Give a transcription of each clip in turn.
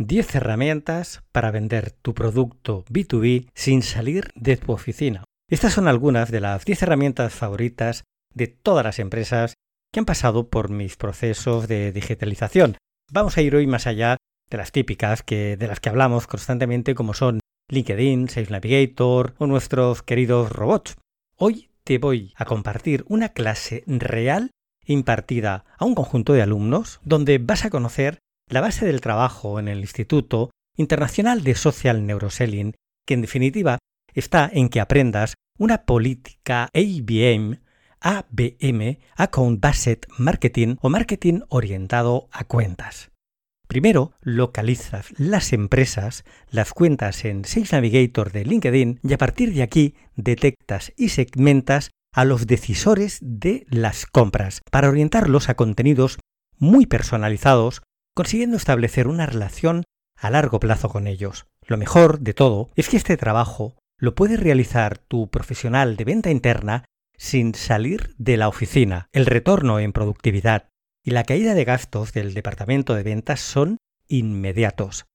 10 herramientas para vender tu producto B2B sin salir de tu oficina. Estas son algunas de las 10 herramientas favoritas de todas las empresas que han pasado por mis procesos de digitalización. Vamos a ir hoy más allá de las típicas que, de las que hablamos constantemente como son LinkedIn, Sales Navigator o nuestros queridos robots. Hoy te voy a compartir una clase real impartida a un conjunto de alumnos donde vas a conocer la base del trabajo en el Instituto Internacional de Social Neuroselling, que en definitiva está en que aprendas una política ABM, ABM, Account Based Marketing o marketing orientado a cuentas. Primero, localizas las empresas, las cuentas en Sales Navigator de LinkedIn y a partir de aquí detectas y segmentas a los decisores de las compras para orientarlos a contenidos muy personalizados, consiguiendo establecer una relación a largo plazo con ellos. Lo mejor de todo es que este trabajo lo puede realizar tu profesional de venta interna sin salir de la oficina. El retorno en productividad y la caída de gastos del departamento de ventas son inmediatos.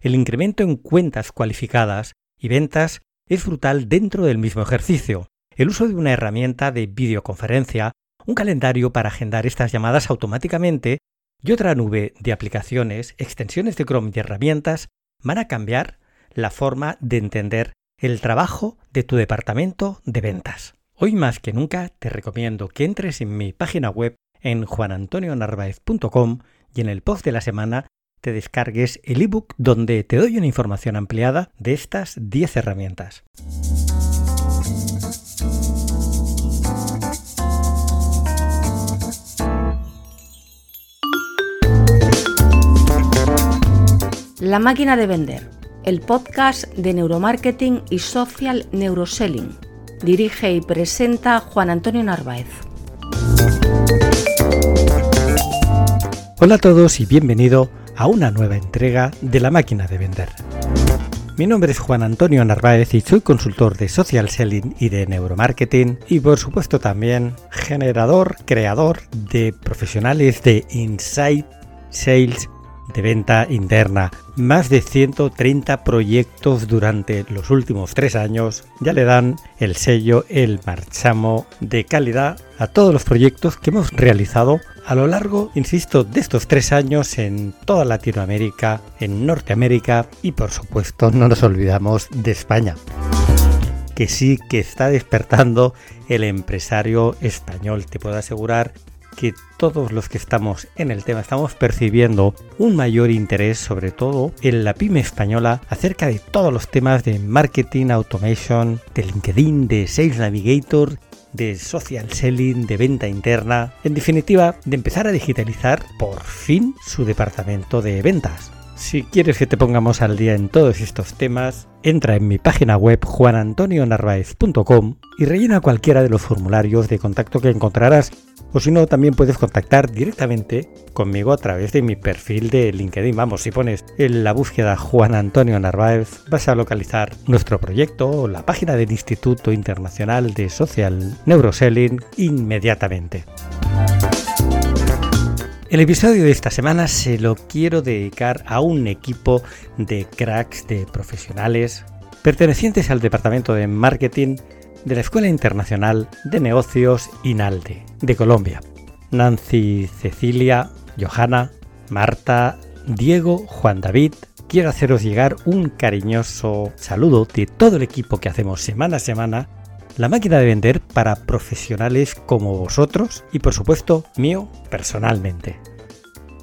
El incremento en cuentas cualificadas y ventas es brutal dentro del mismo ejercicio. El uso de una herramienta de videoconferencia, un calendario para agendar estas llamadas automáticamente y otra nube de aplicaciones, extensiones de Chrome y herramientas van a cambiar la forma de entender el trabajo de tu departamento de ventas. Hoy más que nunca te recomiendo que entres en mi página web en juanantonionarvaez.com y en el post de la semana te descargues el ebook donde te doy una información ampliada de estas 10 herramientas. La máquina de vender, el podcast de neuromarketing y social neuroselling. Dirige y presenta Juan Antonio Narváez. Hola a todos y bienvenido a una nueva entrega de La máquina de vender. Mi nombre es Juan Antonio Narváez y soy consultor de social selling y de neuromarketing y por supuesto también generador, creador de profesionales de Insight Sales de venta interna. Más de 130 proyectos durante los últimos tres años ya le dan el sello El Marchamo de calidad a todos los proyectos que hemos realizado a lo largo, insisto, de estos tres años en toda Latinoamérica, en Norteamérica y por supuesto no nos olvidamos de España que sí que está despertando el empresario español. Te puedo asegurar que todos los que estamos en el tema estamos percibiendo un mayor interés, sobre todo en la pyme española, acerca de todos los temas de marketing, automation, de LinkedIn, de Sales Navigator, de social selling, de venta interna, en definitiva, de empezar a digitalizar por fin su departamento de ventas. Si quieres que te pongamos al día en todos estos temas, entra en mi página web juanantonionarvaez.com y rellena cualquiera de los formularios de contacto que encontrarás o si no, también puedes contactar directamente conmigo a través de mi perfil de LinkedIn. Vamos, si pones en la búsqueda Juan Antonio Narváez, vas a localizar nuestro proyecto o la página del Instituto Internacional de Social Neuroselling inmediatamente. El episodio de esta semana se lo quiero dedicar a un equipo de cracks, de profesionales, pertenecientes al departamento de marketing de la Escuela Internacional de Negocios INALDE de Colombia. Nancy, Cecilia, Johanna, Marta, Diego, Juan David, quiero haceros llegar un cariñoso saludo de todo el equipo que hacemos semana a semana la máquina de vender para profesionales como vosotros y por supuesto mío personalmente.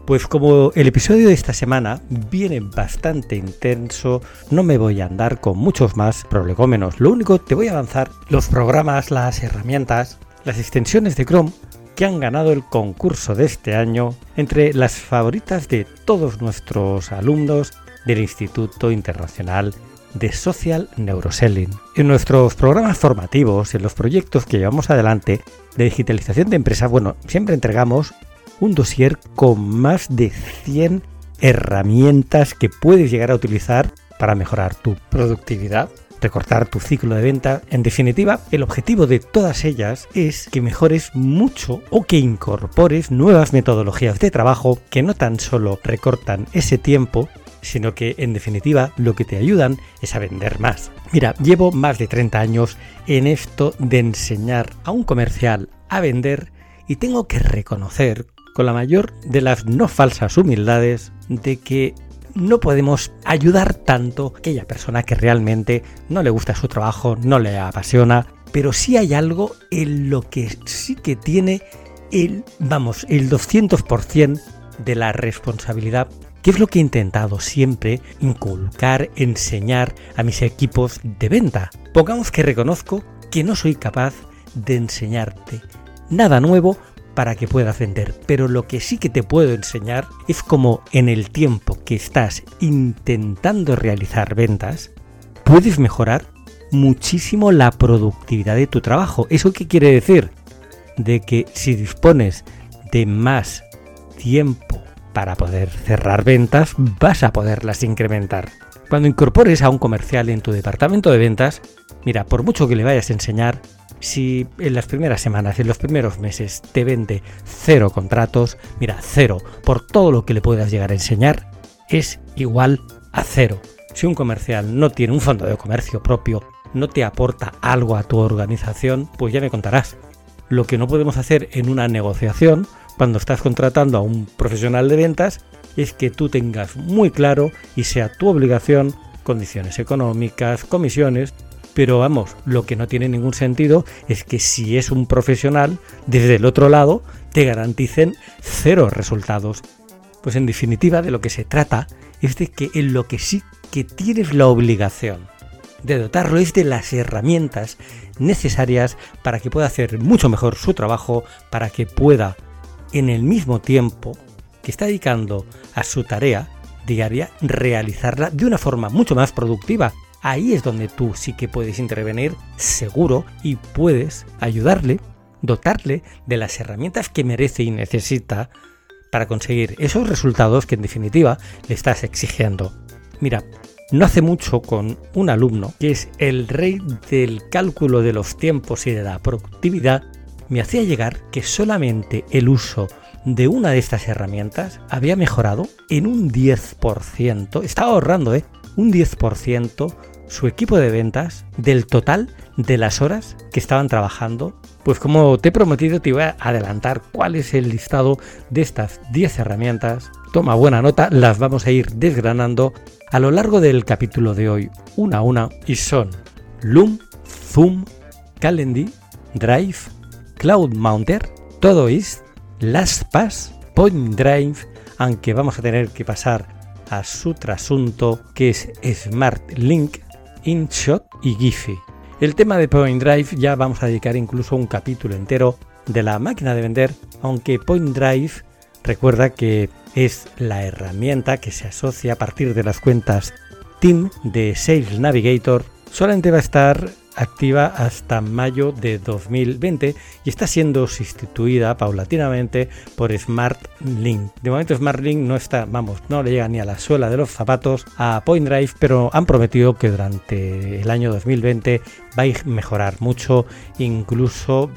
Pues como el episodio de esta semana viene bastante intenso, no me voy a andar con muchos más prolegómenos. Lo único, te voy a avanzar los programas, las herramientas, las extensiones de Chrome que han ganado el concurso de este año entre las favoritas de todos nuestros alumnos del Instituto Internacional de Social Neuroselling. En nuestros programas formativos, en los proyectos que llevamos adelante de digitalización de empresas, bueno, siempre entregamos un dossier con más de 100 herramientas que puedes llegar a utilizar para mejorar tu productividad, recortar tu ciclo de venta. En definitiva, el objetivo de todas ellas es que mejores mucho o que incorpores nuevas metodologías de trabajo que no tan solo recortan ese tiempo, sino que en definitiva lo que te ayudan es a vender más. Mira, llevo más de 30 años en esto de enseñar a un comercial a vender y tengo que reconocer con la mayor de las no falsas humildades de que no podemos ayudar tanto a aquella persona que realmente no le gusta su trabajo, no le apasiona, pero sí hay algo en lo que sí que tiene el, vamos, el 200% de la responsabilidad, que es lo que he intentado siempre inculcar, enseñar a mis equipos de venta. Pongamos que reconozco que no soy capaz de enseñarte nada nuevo para que puedas vender, pero lo que sí que te puedo enseñar es cómo en el tiempo que estás intentando realizar ventas, puedes mejorar muchísimo la productividad de tu trabajo. ¿Eso qué quiere decir? De que si dispones de más tiempo para poder cerrar ventas, vas a poderlas incrementar. Cuando incorpores a un comercial en tu departamento de ventas, mira, por mucho que le vayas a enseñar, si en las primeras semanas, en los primeros meses te vende cero contratos, mira, cero por todo lo que le puedas llegar a enseñar, es igual a cero. Si un comercial no tiene un fondo de comercio propio, no te aporta algo a tu organización, pues ya me contarás. Lo que no podemos hacer en una negociación, cuando estás contratando a un profesional de ventas, es que tú tengas muy claro y sea tu obligación condiciones económicas, comisiones pero vamos, lo que no tiene ningún sentido es que si es un profesional, desde el otro lado, te garanticen cero resultados. Pues en definitiva de lo que se trata es de que en lo que sí que tienes la obligación de dotarlo es de las herramientas necesarias para que pueda hacer mucho mejor su trabajo, para que pueda en el mismo tiempo que está dedicando a su tarea diaria realizarla de una forma mucho más productiva ahí es donde tú sí que puedes intervenir seguro y puedes ayudarle, dotarle de las herramientas que merece y necesita para conseguir esos resultados que en definitiva le estás exigiendo. Mira, no hace mucho con un alumno que es el rey del cálculo de los tiempos y de la productividad, me hacía llegar que solamente el uso de una de estas herramientas había mejorado en un 10%, estaba ahorrando, ¿eh? Un 10% su equipo de ventas del total de las horas que estaban trabajando. Pues como te he prometido te voy a adelantar cuál es el listado de estas 10 herramientas. Toma buena nota, las vamos a ir desgranando a lo largo del capítulo de hoy, una a una, y son Loom, Zoom, Calendly, Drive, Cloud Mounter, Todoist, LastPass, Point Drive, aunque vamos a tener que pasar a su trasunto que es Smart Link, InShot y Giphy. El tema de Point Drive ya vamos a dedicar incluso un capítulo entero de la máquina de vender, aunque Point Drive recuerda que es la herramienta que se asocia a partir de las cuentas Team de Sales Navigator. Solamente va a estar activa hasta mayo de 2020 y está siendo sustituida paulatinamente por Smart Link. De momento Smart Link no está, vamos, no le llega ni a la suela de los zapatos a Point Drive, pero han prometido que durante el año 2020 va a mejorar mucho, incluso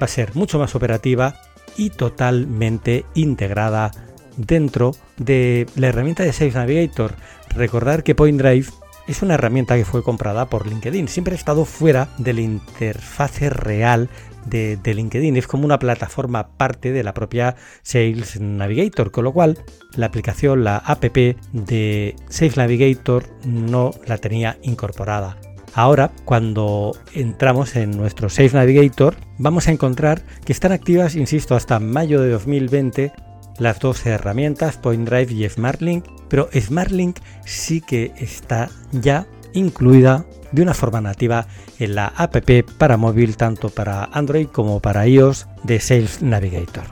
va a ser mucho más operativa y totalmente integrada dentro de la herramienta de Sales Navigator. Recordar que Point Drive es una herramienta que fue comprada por LinkedIn. Siempre ha estado fuera de la interfase real de, LinkedIn. Es como una plataforma parte de la propia Sales Navigator, con lo cual la aplicación, la app de Sales Navigator no la tenía incorporada. Ahora, cuando entramos en nuestro Sales Navigator, vamos a encontrar que están activas, insisto, hasta mayo de 2020 las dos herramientas, Point Drive y SmartLink, pero SmartLink sí que está ya incluida de una forma nativa en la app para móvil tanto para Android como para iOS de Sales Navigator.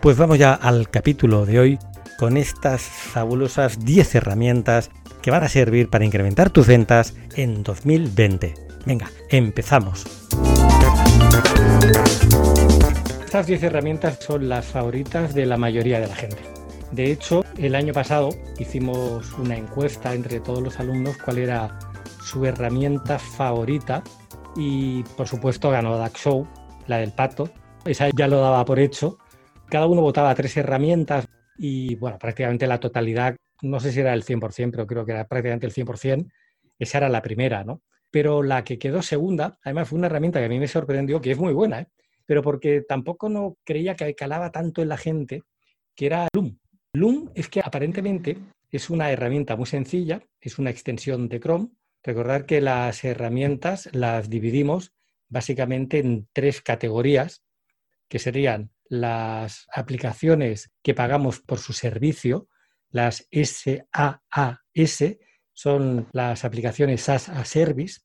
Pues vamos ya al capítulo de hoy con estas fabulosas 10 herramientas que van a servir para incrementar tus ventas en 2020. Venga, empezamos. Estas 10 herramientas son las favoritas de la mayoría de la gente. De hecho, el año pasado hicimos una encuesta entre todos los alumnos cuál era su herramienta favorita y por supuesto ganó Show, la del pato. Esa ya lo daba por hecho. Cada uno votaba tres herramientas y bueno, prácticamente la totalidad no sé si era el 100%, pero creo que era prácticamente el 100%, esa era la primera, ¿no? Pero la que quedó segunda, además fue una herramienta que a mí me sorprendió, que es muy buena, ¿eh? Pero porque tampoco no creía que calaba tanto en la gente, que era Loom. Loom es que aparentemente es una herramienta muy sencilla, es una extensión de Chrome. Recordar que las herramientas las dividimos básicamente en tres categorías, que serían las aplicaciones que pagamos por su servicio, las SaaS, son las aplicaciones SaaS a Service.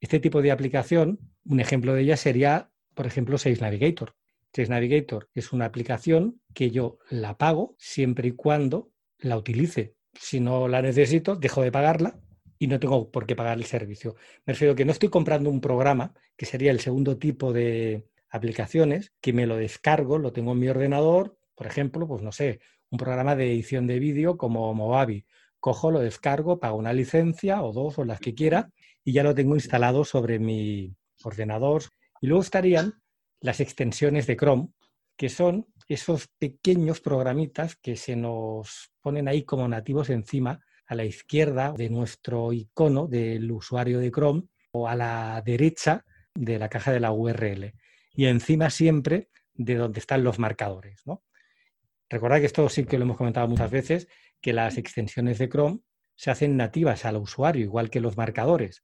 Este tipo de aplicación, un ejemplo de ella sería, por ejemplo, Sales Navigator. Sales Navigator es una aplicación que yo la pago siempre y cuando la utilice. Si no la necesito, dejo de pagarla y no tengo por qué pagar el servicio. Me refiero que no estoy comprando un programa, que sería el segundo tipo de aplicaciones, que me lo descargo, lo tengo en mi ordenador, por ejemplo, pues no sé, un programa de edición de vídeo como Movavi. Cojo, lo descargo, pago una licencia o dos o las que quiera y ya lo tengo instalado sobre mi ordenador. Y luego estarían las extensiones de Chrome, que son esos pequeños programitas que se nos ponen ahí como nativos encima a la izquierda de nuestro icono del usuario de Chrome o a la derecha de la caja de la URL. Y encima siempre de donde están los marcadores. ¿no? Recordad que esto sí que lo hemos comentado muchas veces, que las extensiones de Chrome se hacen nativas al usuario, igual que los marcadores.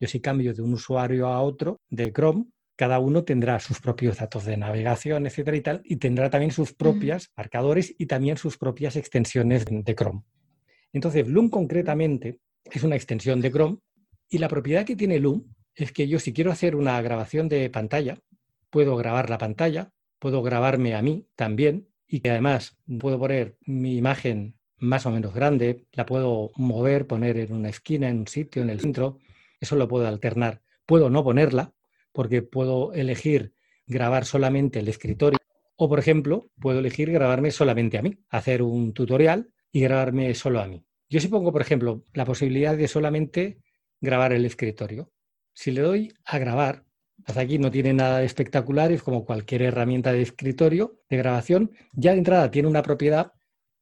Yo si cambio de un usuario a otro de Chrome, cada uno tendrá sus propios datos de navegación, etcétera y tal, y tendrá también sus propias marcadores y también sus propias extensiones de Chrome. Entonces, Loom concretamente es una extensión de Chrome y la propiedad que tiene Loom es que yo si quiero hacer una grabación de pantalla, puedo grabar la pantalla, puedo grabarme a mí también y que además puedo poner mi imagen más o menos grande, la puedo mover, poner en una esquina, en un sitio, en el centro, eso lo puedo alternar. Puedo no ponerla porque puedo elegir grabar solamente el escritorio o, por ejemplo, puedo elegir grabarme solamente a mí, hacer un tutorial y grabarme solo a mí. Yo si pongo, por ejemplo, la posibilidad de solamente grabar el escritorio, si le doy a grabar, hasta aquí no tiene nada de espectacular, es como cualquier herramienta de escritorio, de grabación, ya de entrada tiene una propiedad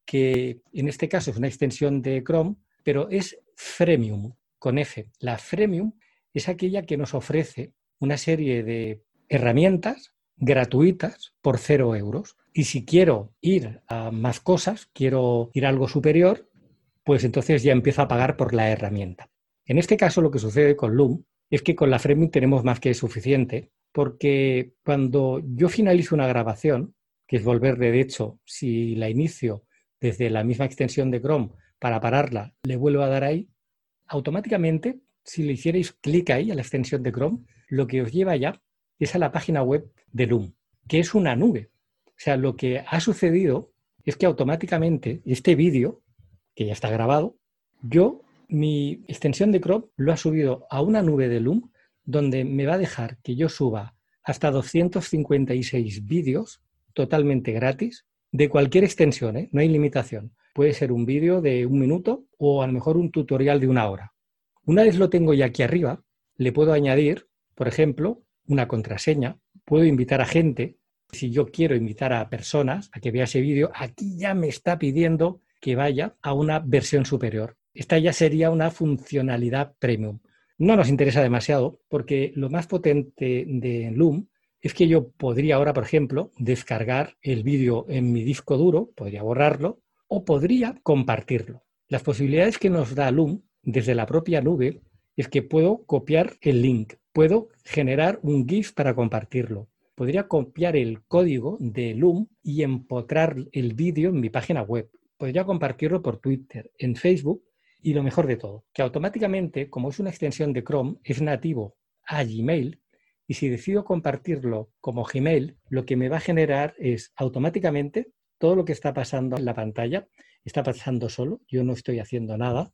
que en este caso es una extensión de Chrome, pero es freemium, con F. La freemium es aquella que nos ofrece una serie de herramientas gratuitas por cero euros. Y si quiero ir a más cosas, quiero ir a algo superior, pues entonces ya empiezo a pagar por la herramienta. En este caso lo que sucede con Loom es que con la Freemium tenemos más que suficiente, porque cuando yo finalizo una grabación, que es volver de hecho, si la inicio desde la misma extensión de Chrome para pararla, le vuelvo a dar ahí, automáticamente, si le hicierais clic ahí a la extensión de Chrome, lo que os lleva ya es a la página web de Loom, que es una nube. O sea, lo que ha sucedido es que automáticamente este vídeo, que ya está grabado, yo, mi extensión de Chrome lo ha subido a una nube de Loom donde me va a dejar que yo suba hasta 256 vídeos totalmente gratis de cualquier extensión, ¿eh? no hay limitación. Puede ser un vídeo de un minuto o a lo mejor un tutorial de una hora. Una vez lo tengo ya aquí arriba, le puedo añadir, por ejemplo, una contraseña, puedo invitar a gente. Si yo quiero invitar a personas a que vea ese vídeo, aquí ya me está pidiendo que vaya a una versión superior. Esta ya sería una funcionalidad premium. No nos interesa demasiado porque lo más potente de Loom es que yo podría ahora, por ejemplo, descargar el vídeo en mi disco duro, podría borrarlo o podría compartirlo. Las posibilidades que nos da Loom desde la propia nube es que puedo copiar el link, puedo generar un GIF para compartirlo. Podría copiar el código de Loom y empotrar el vídeo en mi página web. Podría compartirlo por Twitter, en Facebook y lo mejor de todo, que automáticamente, como es una extensión de Chrome, es nativo a Gmail y si decido compartirlo como Gmail, lo que me va a generar es automáticamente todo lo que está pasando en la pantalla, está pasando solo, yo no estoy haciendo nada,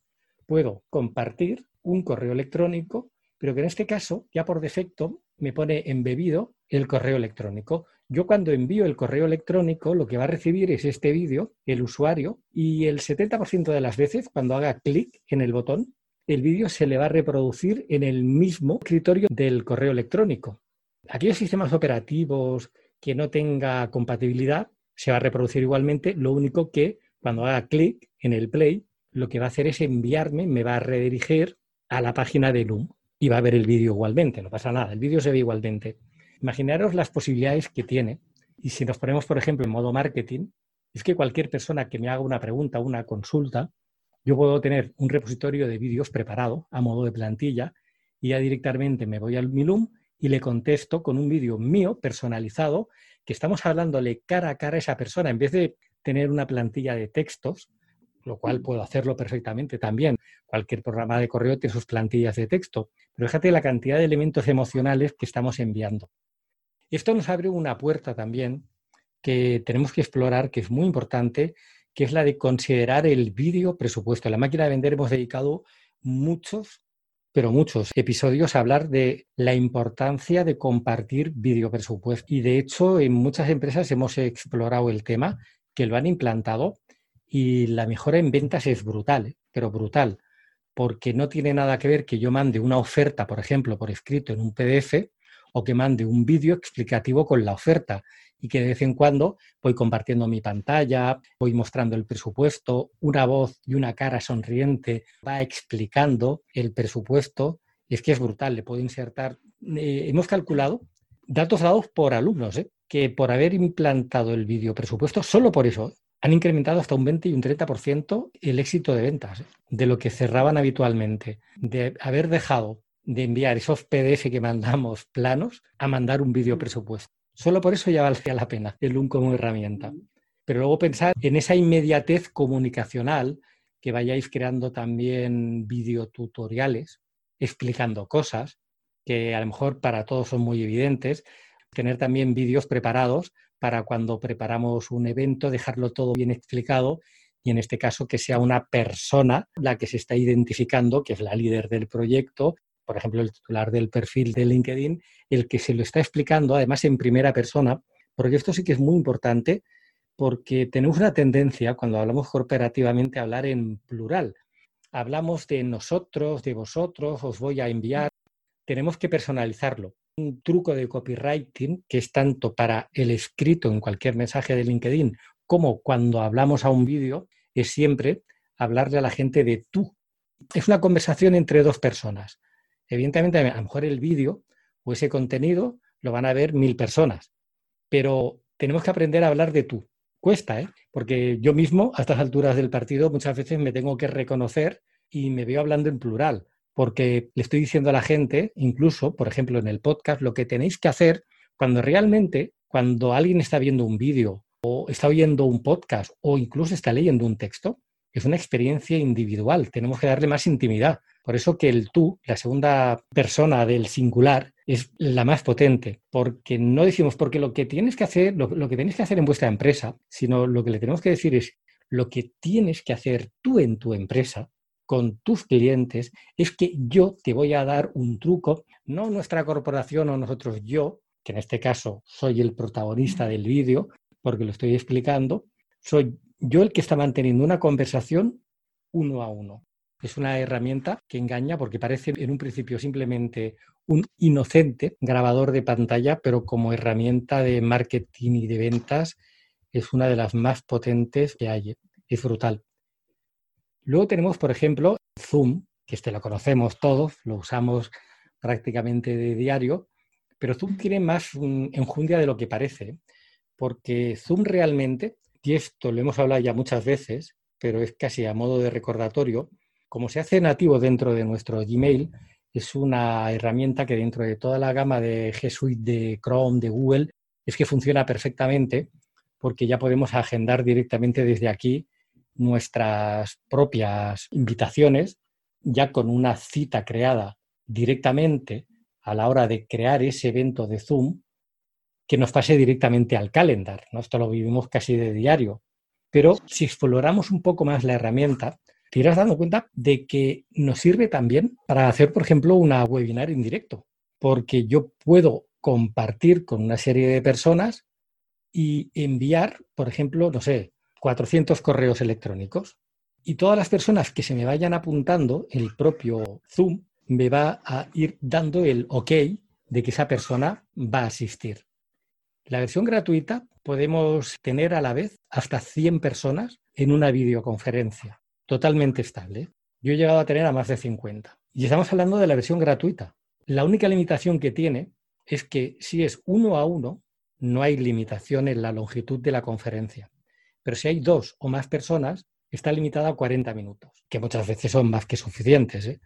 puedo compartir un correo electrónico pero que en este caso ya por defecto me pone embebido el correo electrónico. Yo cuando envío el correo electrónico lo que va a recibir es este vídeo, el usuario, y el 70% de las veces cuando haga clic en el botón, el vídeo se le va a reproducir en el mismo escritorio del correo electrónico. Aquellos sistemas operativos que no tenga compatibilidad se va a reproducir igualmente, lo único que cuando haga clic en el play lo que va a hacer es enviarme, me va a redirigir a la página de Loom y va a ver el vídeo igualmente, no pasa nada, el vídeo se ve igualmente. Imaginaros las posibilidades que tiene. Y si nos ponemos, por ejemplo, en modo marketing, es que cualquier persona que me haga una pregunta, una consulta, yo puedo tener un repositorio de vídeos preparado a modo de plantilla y ya directamente me voy al Milum y le contesto con un vídeo mío personalizado que estamos hablándole cara a cara a esa persona en vez de tener una plantilla de textos, lo cual puedo hacerlo perfectamente también. Cualquier programa de correo tiene sus plantillas de texto, pero fíjate la cantidad de elementos emocionales que estamos enviando. Esto nos abre una puerta también que tenemos que explorar, que es muy importante, que es la de considerar el vídeo presupuesto. En la máquina de vender hemos dedicado muchos, pero muchos episodios a hablar de la importancia de compartir vídeo presupuesto. Y de hecho, en muchas empresas hemos explorado el tema, que lo han implantado y la mejora en ventas es brutal, ¿eh? pero brutal, porque no tiene nada que ver que yo mande una oferta, por ejemplo, por escrito en un PDF o que mande un vídeo explicativo con la oferta y que de vez en cuando voy compartiendo mi pantalla, voy mostrando el presupuesto, una voz y una cara sonriente va explicando el presupuesto. Y es que es brutal, le puedo insertar. Eh, hemos calculado datos dados por alumnos, ¿eh? que por haber implantado el vídeo presupuesto, solo por eso, han incrementado hasta un 20 y un 30% el éxito de ventas ¿eh? de lo que cerraban habitualmente, de haber dejado de enviar esos PDF que mandamos planos a mandar un vídeo presupuesto. Solo por eso ya valía la pena el un como herramienta. Pero luego pensar en esa inmediatez comunicacional, que vayáis creando también videotutoriales explicando cosas que a lo mejor para todos son muy evidentes, tener también vídeos preparados para cuando preparamos un evento, dejarlo todo bien explicado y en este caso que sea una persona la que se está identificando, que es la líder del proyecto, por ejemplo, el titular del perfil de LinkedIn, el que se lo está explicando, además en primera persona, porque esto sí que es muy importante, porque tenemos una tendencia, cuando hablamos corporativamente, a hablar en plural. Hablamos de nosotros, de vosotros, os voy a enviar. Tenemos que personalizarlo. Un truco de copywriting que es tanto para el escrito en cualquier mensaje de LinkedIn como cuando hablamos a un vídeo, es siempre hablarle a la gente de tú. Es una conversación entre dos personas. Evidentemente, a lo mejor el vídeo o ese contenido lo van a ver mil personas, pero tenemos que aprender a hablar de tú. Cuesta, ¿eh? Porque yo mismo, a estas alturas del partido, muchas veces me tengo que reconocer y me veo hablando en plural, porque le estoy diciendo a la gente, incluso, por ejemplo, en el podcast, lo que tenéis que hacer cuando realmente, cuando alguien está viendo un vídeo o está oyendo un podcast o incluso está leyendo un texto, es una experiencia individual, tenemos que darle más intimidad. Por eso que el tú, la segunda persona del singular, es la más potente, porque no decimos, porque lo que tienes que hacer, lo, que tienes que hacer en vuestra empresa, sino lo que le tenemos que decir es, lo que tienes que hacer tú en tu empresa, con tus clientes, es que yo te voy a dar un truco, no nuestra corporación o nosotros, yo, que en este caso soy el protagonista del vídeo, porque lo estoy explicando, soy yo el que está manteniendo una conversación uno a uno. Es una herramienta que engaña porque parece en un principio simplemente un inocente grabador de pantalla, pero como herramienta de marketing y de ventas es una de las más potentes que hay. Es brutal. Luego tenemos, por ejemplo, Zoom, que este lo conocemos todos, lo usamos prácticamente de diario, pero Zoom tiene más enjundia de lo que parece, porque Zoom realmente, y esto lo hemos hablado ya muchas veces, pero es casi a modo de recordatorio, como se hace nativo dentro de nuestro Gmail, es una herramienta que dentro de toda la gama de G Suite, de Chrome, de Google, es que funciona perfectamente porque ya podemos agendar directamente desde aquí nuestras propias invitaciones, ya con una cita creada directamente a la hora de crear ese evento de Zoom, que nos pase directamente al calendar. Esto lo vivimos casi de diario. Pero si exploramos un poco más la herramienta, te irás dando cuenta de que nos sirve también para hacer, por ejemplo, una webinar en directo, porque yo puedo compartir con una serie de personas y enviar, por ejemplo, no sé, 400 correos electrónicos. Y todas las personas que se me vayan apuntando, el propio Zoom me va a ir dando el ok de que esa persona va a asistir. La versión gratuita podemos tener a la vez hasta 100 personas en una videoconferencia totalmente estable. Yo he llegado a tener a más de 50. Y estamos hablando de la versión gratuita. La única limitación que tiene es que si es uno a uno, no hay limitación en la longitud de la conferencia. Pero si hay dos o más personas, está limitada a 40 minutos, que muchas veces son más que suficientes. ¿eh?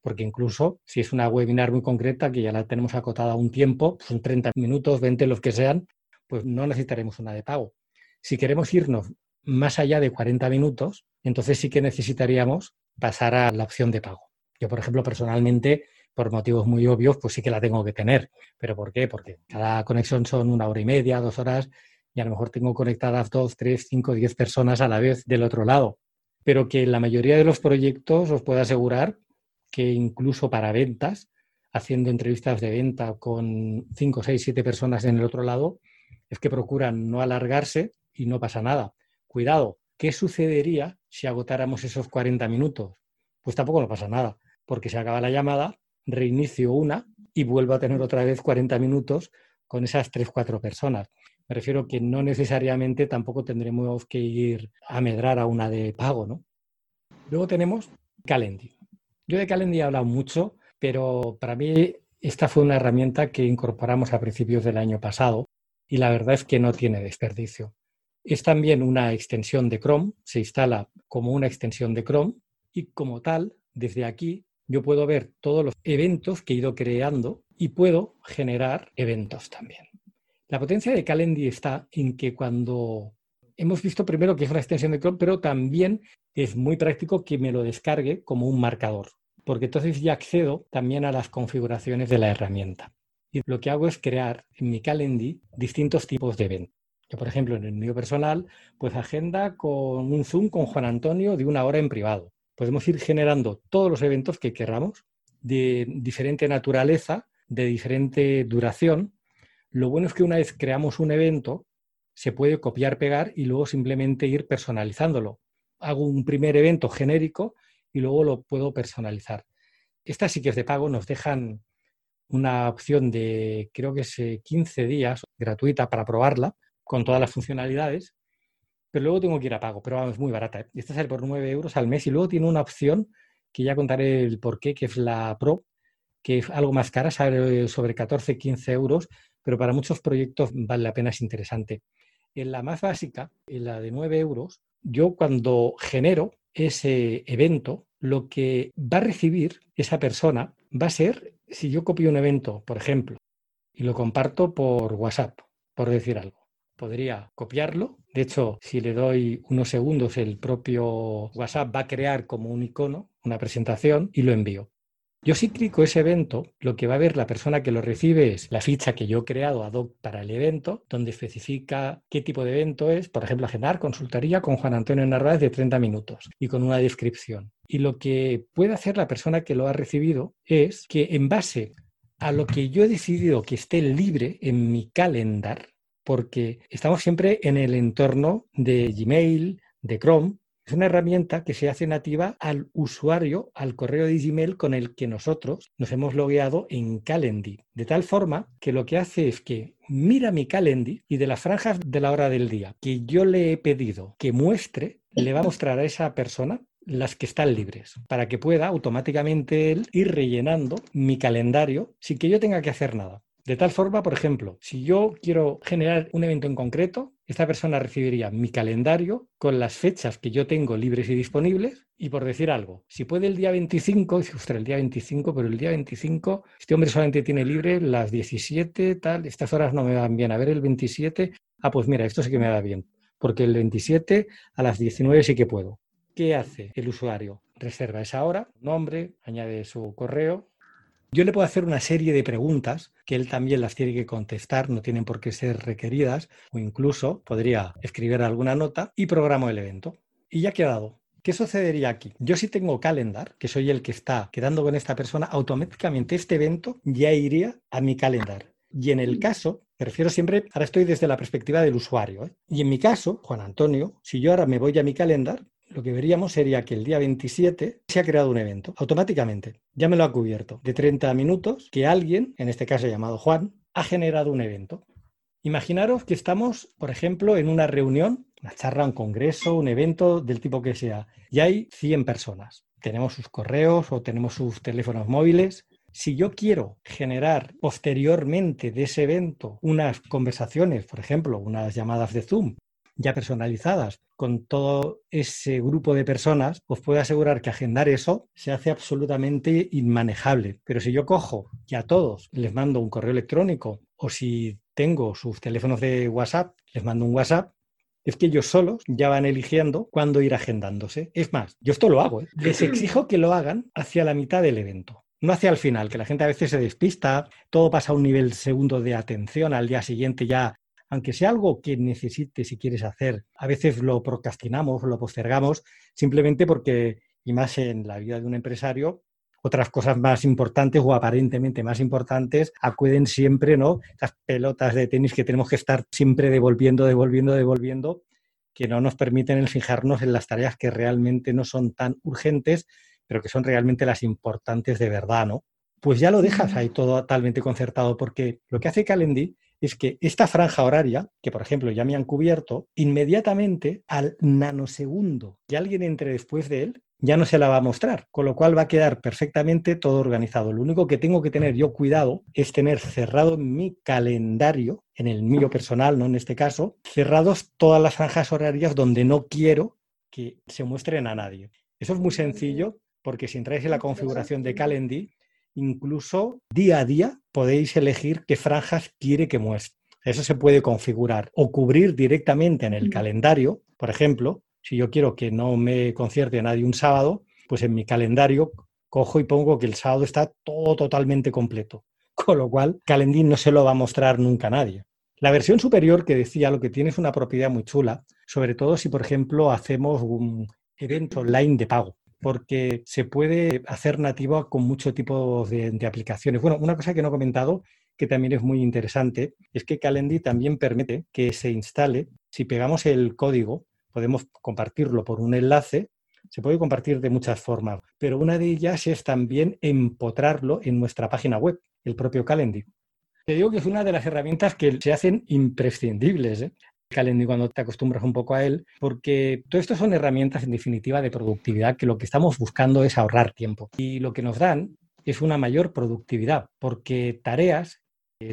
Porque incluso si es una webinar muy concreta, que ya la tenemos acotada a un tiempo, son 30 minutos, 20, los que sean, pues no necesitaremos una de pago. Si queremos irnos más allá de 40 minutos, entonces sí que necesitaríamos pasar a la opción de pago. Yo, por ejemplo, personalmente, por motivos muy obvios, pues sí que la tengo que tener. ¿Pero por qué? Porque cada conexión son una hora y media, dos horas, y a lo mejor tengo conectadas dos, tres, cinco, diez personas a la vez del otro lado. Pero que la mayoría de los proyectos os puedo asegurar que incluso para ventas, haciendo entrevistas de venta con cinco, seis, siete personas en el otro lado, es que procuran no alargarse y no pasa nada. Cuidado, ¿qué sucedería si agotáramos esos 40 minutos? Pues tampoco no pasa nada, porque se acaba la llamada, reinicio una y vuelvo a tener otra vez 40 minutos con esas 3, 4 personas. Me refiero que no necesariamente tampoco tendremos que ir a medrar a una de pago, ¿no? Luego tenemos Calendly. Yo de Calendly he hablado mucho, pero para mí esta fue una herramienta que incorporamos a principios del año pasado y la verdad es que no tiene desperdicio. Es también una extensión de Chrome, se instala como una extensión de Chrome y como tal, desde aquí yo puedo ver todos los eventos que he ido creando y puedo generar eventos también. La potencia de Calendly está en que cuando hemos visto primero que es una extensión de Chrome, pero también es muy práctico que me lo descargue como un marcador, porque entonces ya accedo también a las configuraciones de la herramienta. Y lo que hago es crear en mi Calendly distintos tipos de eventos. Yo, por ejemplo, en el mío personal, pues agenda con un Zoom con Juan Antonio de una hora en privado podemos ir generando todos los eventos que queramos de diferente naturaleza, de diferente duración. Lo bueno es que una vez creamos un evento, se puede copiar, pegar y luego simplemente ir personalizándolo. Hago un primer evento genérico y luego lo puedo personalizar. Estas sí que es de pago, nos dejan una opción de creo que es 15 eh, días gratuita para probarla con todas las funcionalidades pero luego tengo que ir a pago, pero vamos, es muy barata. ¿eh? Esta sale por 9 euros al mes y luego tiene una opción que ya contaré el por qué, que es la Pro, que es algo más cara, sale sobre 14, 15 euros, pero para muchos proyectos vale la pena, es interesante. En la más básica, en la de 9 euros, yo cuando genero ese evento, lo que va a recibir esa persona va a ser, si yo copio un evento, por ejemplo, y lo comparto por WhatsApp, por decir algo podría copiarlo. De hecho, si le doy unos segundos, el propio WhatsApp va a crear como un icono, una presentación, y lo envío. Yo si clico ese evento, lo que va a ver la persona que lo recibe es la ficha que yo he creado ad hoc para el evento, donde especifica qué tipo de evento es, por ejemplo, agendar consultaría con Juan Antonio Narváez de 30 minutos y con una descripción. Y lo que puede hacer la persona que lo ha recibido es que en base a lo que yo he decidido que esté libre en mi calendar, porque estamos siempre en el entorno de Gmail, de Chrome. Es una herramienta que se hace nativa al usuario, al correo de Gmail con el que nosotros nos hemos logueado en Calendly. De tal forma que lo que hace es que mira mi Calendly y de las franjas de la hora del día que yo le he pedido que muestre, le va a mostrar a esa persona las que están libres, para que pueda automáticamente él ir rellenando mi calendario sin que yo tenga que hacer nada. De tal forma, por ejemplo, si yo quiero generar un evento en concreto, esta persona recibiría mi calendario con las fechas que yo tengo libres y disponibles. Y por decir algo, si puede el día 25, dice, ostras, el día 25, pero el día 25, este hombre solamente tiene libre las 17, tal, estas horas no me van bien. A ver, el 27, ah, pues mira, esto sí que me da bien, porque el 27 a las 19 sí que puedo. ¿Qué hace el usuario? Reserva esa hora, nombre, añade su correo, yo le puedo hacer una serie de preguntas que él también las tiene que contestar, no tienen por qué ser requeridas, o incluso podría escribir alguna nota y programo el evento. Y ya ha quedado. ¿Qué sucedería aquí? Yo si tengo calendar, que soy el que está quedando con esta persona, automáticamente este evento ya iría a mi calendar. Y en el caso, me refiero siempre, ahora estoy desde la perspectiva del usuario, ¿eh? y en mi caso, Juan Antonio, si yo ahora me voy a mi calendar, lo que veríamos sería que el día 27 se ha creado un evento automáticamente. Ya me lo ha cubierto. De 30 minutos que alguien, en este caso llamado Juan, ha generado un evento. Imaginaros que estamos, por ejemplo, en una reunión una charla, un congreso, un evento del tipo que sea, y hay 100 personas. Tenemos sus correos o tenemos sus teléfonos móviles. Si yo quiero generar posteriormente de ese evento unas conversaciones, por ejemplo, unas llamadas de Zoom ya personalizadas con todo ese grupo de personas, os puedo asegurar que agendar eso se hace absolutamente inmanejable. Pero si yo cojo y a todos les mando un correo electrónico o si tengo sus teléfonos de WhatsApp, les mando un WhatsApp, es que ellos solos ya van eligiendo cuándo ir agendándose. Es más, yo esto lo hago, ¿eh? les exijo que lo hagan hacia la mitad del evento. No hacia el final, que la gente a veces se despista, todo pasa a un nivel segundo de atención, al día siguiente ya, aunque sea algo que necesites si quieres hacer, a veces lo procrastinamos, lo postergamos, simplemente porque, y más en la vida de un empresario, otras cosas más importantes o aparentemente más importantes acuden siempre, ¿no? Estas pelotas de tenis que tenemos que estar siempre devolviendo, devolviendo, devolviendo, que no nos permiten fijarnos en las tareas que realmente no son tan urgentes, pero que son realmente las importantes de verdad, ¿no? Pues ya lo dejas ahí todo totalmente concertado, porque lo que hace Calendly es que esta franja horaria, que por ejemplo ya me han cubierto, inmediatamente al nanosegundo que alguien entre después de él, ya no se la va a mostrar, con lo cual va a quedar perfectamente todo organizado. Lo único que tengo que tener yo cuidado es tener cerrado mi calendario, en el mío personal, no en este caso, cerrados todas las franjas horarias donde no quiero que se muestren a nadie. Eso es muy sencillo porque si entráis en la configuración de Calendly, incluso día a día podéis elegir qué franjas quiere que muestre. Eso se puede configurar o cubrir directamente en el calendario, por ejemplo, si yo quiero que no me concierte nadie un sábado, pues en mi calendario cojo y pongo que el sábado está todo totalmente completo. Con lo cual, Calendly no se lo va a mostrar nunca a nadie. La versión superior que decía lo que tiene es una propiedad muy chula, sobre todo si, por ejemplo, hacemos un evento online de pago, porque se puede hacer nativo con mucho tipo de, de aplicaciones. Bueno, una cosa que no he comentado que también es muy interesante es que Calendly también permite que se instale, si pegamos el código, podemos compartirlo por un enlace, se puede compartir de muchas formas, pero una de ellas es también empotrarlo en nuestra página web, el propio Calendly. Te digo que es una de las herramientas que se hacen imprescindibles. ¿eh? Calendly cuando te acostumbras un poco a él, porque todo esto son herramientas en definitiva de productividad que lo que estamos buscando es ahorrar tiempo. Y lo que nos dan es una mayor productividad, porque tareas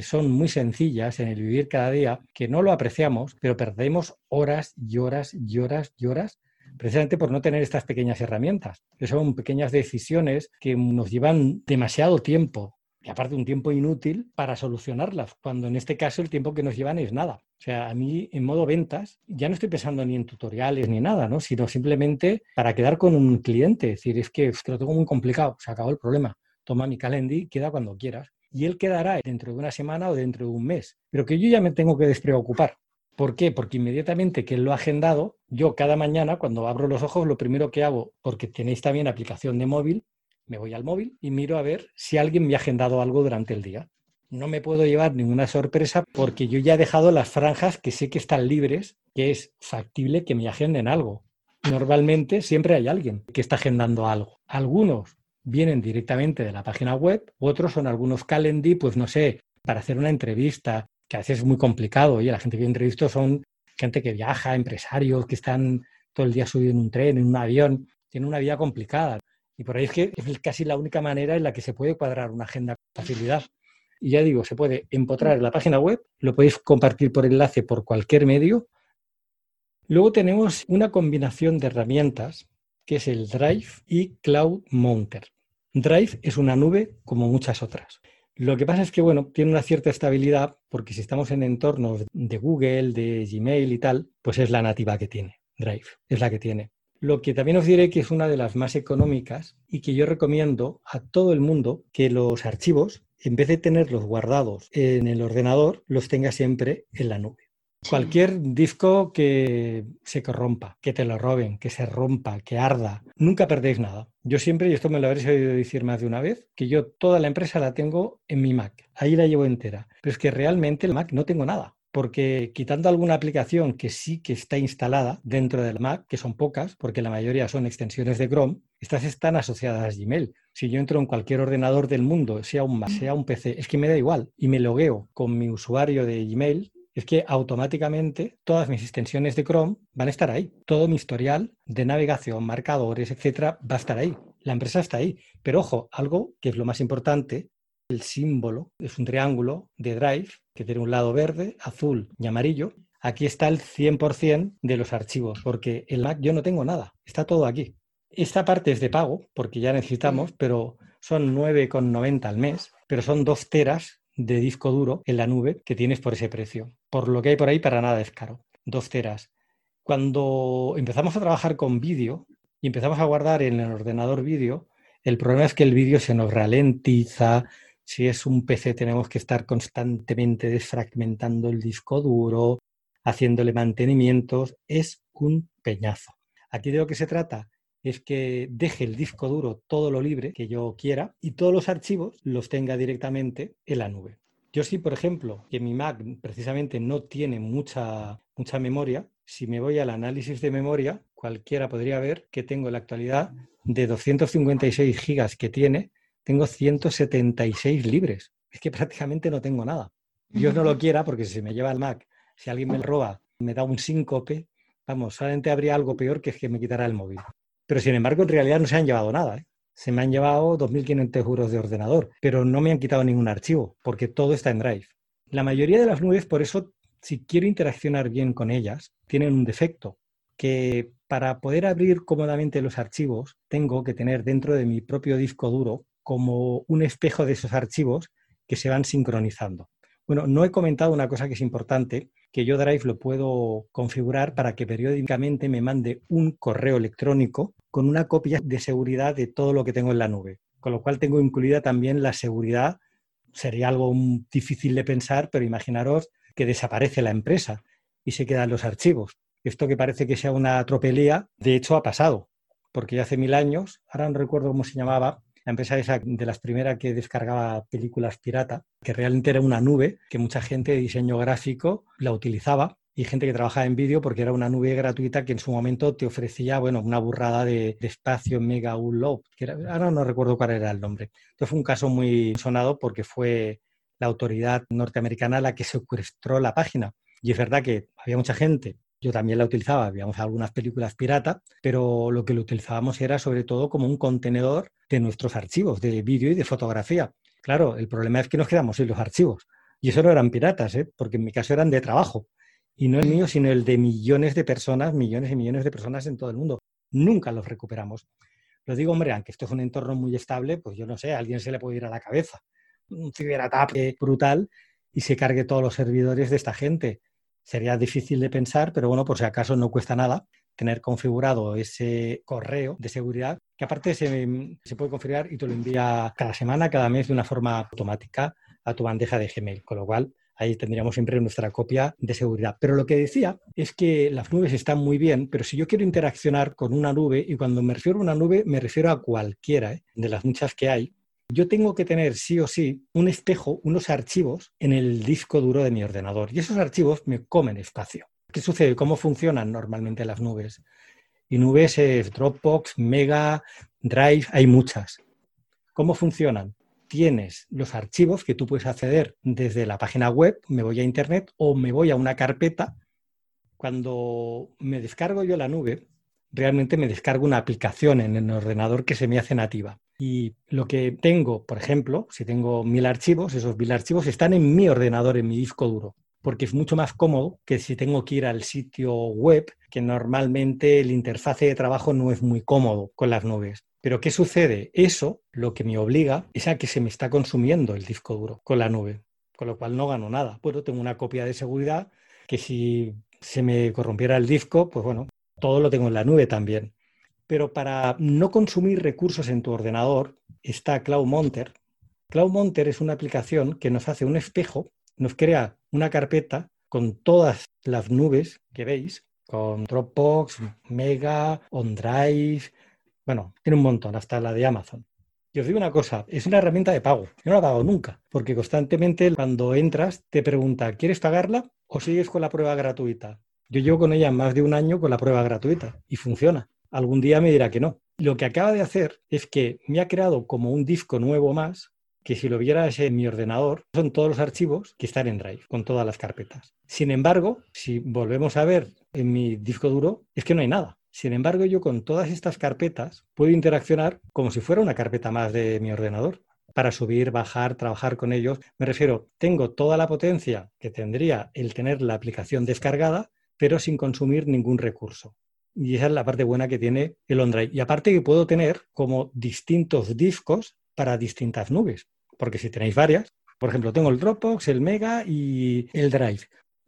son muy sencillas en el vivir cada día, que no lo apreciamos, pero perdemos horas y horas y horas y horas precisamente por no tener estas pequeñas herramientas, que son pequeñas decisiones que nos llevan demasiado tiempo, y aparte un tiempo inútil para solucionarlas, cuando en este caso el tiempo que nos llevan es nada. O sea, a mí en modo ventas ya no estoy pensando ni en tutoriales ni nada, ¿no? sino simplemente para quedar con un cliente, es decir, es que, lo tengo muy complicado, se acabó el problema, toma mi calendario, queda cuando quieras y él quedará dentro de una semana o dentro de un mes, pero que yo ya me tengo que despreocupar. ¿Por qué? Porque inmediatamente que él lo ha agendado, yo cada mañana cuando abro los ojos, lo primero que hago, porque tenéis también aplicación de móvil, me voy al móvil y miro a ver si alguien me ha agendado algo durante el día. No me puedo llevar ninguna sorpresa porque yo ya he dejado las franjas que sé que están libres, que es factible que me agenden algo. Normalmente siempre hay alguien que está agendando algo. Algunos vienen directamente de la página web, otros son algunos Calendly, pues no sé, para hacer una entrevista, que a veces es muy complicado. y la gente que entrevisto son gente que viaja, empresarios que están todo el día subidos en un tren, en un avión, tienen una vida complicada. Y por ahí es que es casi la única manera en la que se puede cuadrar una agenda con facilidad. Y ya digo, se puede empotrar en la página web, lo podéis compartir por enlace por cualquier medio. Luego tenemos una combinación de herramientas que es el Drive y Cloud Mounter. Drive es una nube como muchas otras. Lo que pasa es que, bueno, tiene una cierta estabilidad porque si estamos en entornos de Google, de Gmail y tal, pues es la nativa que tiene. Drive es la que tiene. Lo que también os diré que es una de las más económicas y que yo recomiendo a todo el mundo que los archivos, en vez de tenerlos guardados en el ordenador, los tenga siempre en la nube. Cualquier disco que se corrompa, que te lo roben, que se rompa, que arda, nunca perdéis nada. Yo siempre, y esto me lo habréis oído decir más de una vez, que yo toda la empresa la tengo en mi Mac. Ahí la llevo entera. Pero es que realmente el Mac no tengo nada. Porque quitando alguna aplicación que sí que está instalada dentro del Mac, que son pocas, porque la mayoría son extensiones de Chrome, estas están asociadas a Gmail. Si yo entro en cualquier ordenador del mundo, sea un Mac, sea un PC, es que me da igual. Y me logueo con mi usuario de Gmail es que automáticamente todas mis extensiones de Chrome van a estar ahí. Todo mi historial de navegación, marcadores, etcétera, va a estar ahí. La empresa está ahí. Pero ojo, algo que es lo más importante, el símbolo es un triángulo de Drive que tiene un lado verde, azul y amarillo. Aquí está el 100% de los archivos, porque el Mac yo no tengo nada, está todo aquí. Esta parte es de pago, porque ya necesitamos, pero son 9,90 al mes, pero son dos teras de disco duro en la nube que tienes por ese precio. Por lo que hay por ahí, para nada es caro. Dos teras. Cuando empezamos a trabajar con vídeo y empezamos a guardar en el ordenador vídeo, el problema es que el vídeo se nos ralentiza. Si es un PC tenemos que estar constantemente desfragmentando el disco duro, haciéndole mantenimientos. Es un peñazo. Aquí de lo que se trata es que deje el disco duro todo lo libre que yo quiera y todos los archivos los tenga directamente en la nube. Yo sí, por ejemplo, que mi Mac precisamente no tiene mucha, mucha memoria, si me voy al análisis de memoria, cualquiera podría ver que tengo en la actualidad de 256 gigas que tiene, tengo 176 libres. Es que prácticamente no tengo nada. Dios no lo quiera porque si se me lleva el Mac, si alguien me lo roba, me da un síncope, vamos, solamente habría algo peor que es que me quitara el móvil. Pero sin embargo, en realidad no se han llevado nada. ¿eh? Se me han llevado 2.500 euros de ordenador, pero no me han quitado ningún archivo, porque todo está en Drive. La mayoría de las nubes, por eso, si quiero interaccionar bien con ellas, tienen un defecto, que para poder abrir cómodamente los archivos, tengo que tener dentro de mi propio disco duro como un espejo de esos archivos que se van sincronizando. Bueno, no he comentado una cosa que es importante, que yo Drive lo puedo configurar para que periódicamente me mande un correo electrónico con una copia de seguridad de todo lo que tengo en la nube. Con lo cual tengo incluida también la seguridad. Sería algo difícil de pensar, pero imaginaros que desaparece la empresa y se quedan los archivos. Esto que parece que sea una tropelía, de hecho ha pasado, porque ya hace mil años, ahora no recuerdo cómo se llamaba, la empresa esa de las primeras que descargaba películas pirata, que realmente era una nube que mucha gente de diseño gráfico la utilizaba y gente que trabajaba en vídeo porque era una nube gratuita que en su momento te ofrecía, bueno, una burrada de, espacio mega upload, que ahora no recuerdo cuál era el nombre. Entonces fue un caso muy sonado porque fue la autoridad norteamericana la que secuestró la página. Y es verdad que había mucha gente yo también la utilizaba, habíamos algunas películas pirata, pero lo que lo utilizábamos era sobre todo como un contenedor de nuestros archivos de vídeo y de fotografía. Claro, el problema es que nos quedamos sin los archivos. Y eso no eran piratas, ¿eh? porque en mi caso eran de trabajo. Y no el mío, sino el de millones de personas, millones y millones de personas en todo el mundo. Nunca los recuperamos. Lo digo, hombre, aunque esto es un entorno muy estable, pues yo no sé, a alguien se le puede ir a la cabeza. Un ciberataque brutal y se cargue todos los servidores de esta gente sería difícil de pensar, pero bueno, por si acaso no cuesta nada tener configurado ese correo de seguridad, que aparte se, se, puede configurar y te lo envía cada semana, cada mes de una forma automática a tu bandeja de Gmail, con lo cual ahí tendríamos siempre nuestra copia de seguridad. Pero lo que decía es que las nubes están muy bien, pero si yo quiero interaccionar con una nube, y cuando me refiero a una nube me refiero a cualquiera ¿eh? de las muchas que hay, yo tengo que tener sí o sí un espejo, unos archivos en el disco duro de mi ordenador. Y esos archivos me comen espacio. ¿Qué sucede? ¿Cómo funcionan normalmente las nubes? Y nubes es Dropbox, Mega, Drive, hay muchas. ¿Cómo funcionan? Tienes los archivos que tú puedes acceder desde la página web, me voy a Internet o me voy a una carpeta. Cuando me descargo yo la nube, realmente me descargo una aplicación en el ordenador que se me hace nativa. Y lo que tengo, por ejemplo, si tengo mil archivos, esos mil archivos están en mi ordenador, en mi disco duro, porque es mucho más cómodo que si tengo que ir al sitio web, que normalmente el interfase de trabajo no es muy cómodo con las nubes. Pero ¿qué sucede? Eso lo que me obliga es a que se me está consumiendo el disco duro con la nube, con lo cual no gano nada. Bueno, tengo una copia de seguridad que si se me corrompiera el disco, pues bueno, todo lo tengo en la nube también. Pero para no consumir recursos en tu ordenador está CloudMonter. CloudMonter es una aplicación que nos hace un espejo, nos crea una carpeta con todas las nubes que veis, con Dropbox, Mega, OnDrive, bueno, tiene un montón, hasta la de Amazon. Y os digo una cosa, es una herramienta de pago. Yo no la he pagado nunca, porque constantemente cuando entras te pregunta, ¿quieres pagarla o sigues con la prueba gratuita? Yo llevo con ella más de un año con la prueba gratuita y funciona algún día me dirá que no. Lo que acaba de hacer es que me ha creado como un disco nuevo más que si lo vieras en mi ordenador, son todos los archivos que están en Drive, con todas las carpetas. Sin embargo, si volvemos a ver en mi disco duro, es que no hay nada. Sin embargo, yo con todas estas carpetas puedo interaccionar como si fuera una carpeta más de mi ordenador para subir, bajar, trabajar con ellos. Me refiero, tengo toda la potencia que tendría el tener la aplicación descargada, pero sin consumir ningún recurso. Y esa es la parte buena que tiene el OneDrive. Y aparte que puedo tener como distintos discos para distintas nubes, porque si tenéis varias, por ejemplo, tengo el Dropbox, el Mega y el Drive.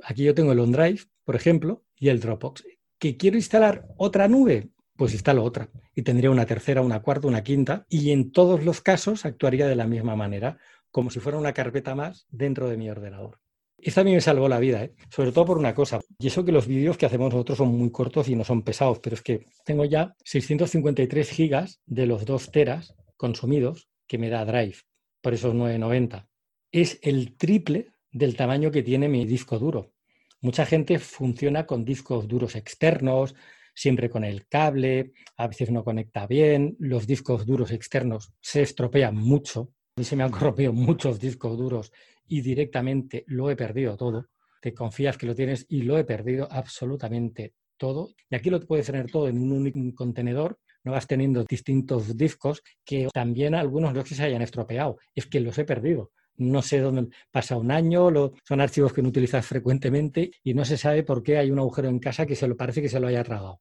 Aquí yo tengo el OneDrive, por ejemplo, y el Dropbox. ¿Que quiero instalar otra nube? Pues instalo otra. Y tendría una tercera, una cuarta, una quinta. Y en todos los casos actuaría de la misma manera, como si fuera una carpeta más dentro de mi ordenador. Esta a mí me salvó la vida, ¿eh? sobre todo por una cosa. Y eso que los vídeos que hacemos nosotros son muy cortos y no son pesados, pero es que tengo ya 653 gigas de los 2 teras consumidos que me da Drive, por esos 990. Es el triple del tamaño que tiene mi disco duro. Mucha gente funciona con discos duros externos, siempre con el cable, a veces no conecta bien, los discos duros externos se estropean mucho. A mí se me han corrompido muchos discos duros y directamente lo he perdido todo. Te confías que lo tienes y lo he perdido absolutamente todo. Y aquí lo puedes tener todo en un único contenedor. No vas teniendo distintos discos que también algunos no es que se hayan estropeado, es que los he perdido. No sé dónde pasa un año, son archivos que no utilizas frecuentemente y no se sabe por qué hay un agujero en casa que se lo parece que se lo haya tragado.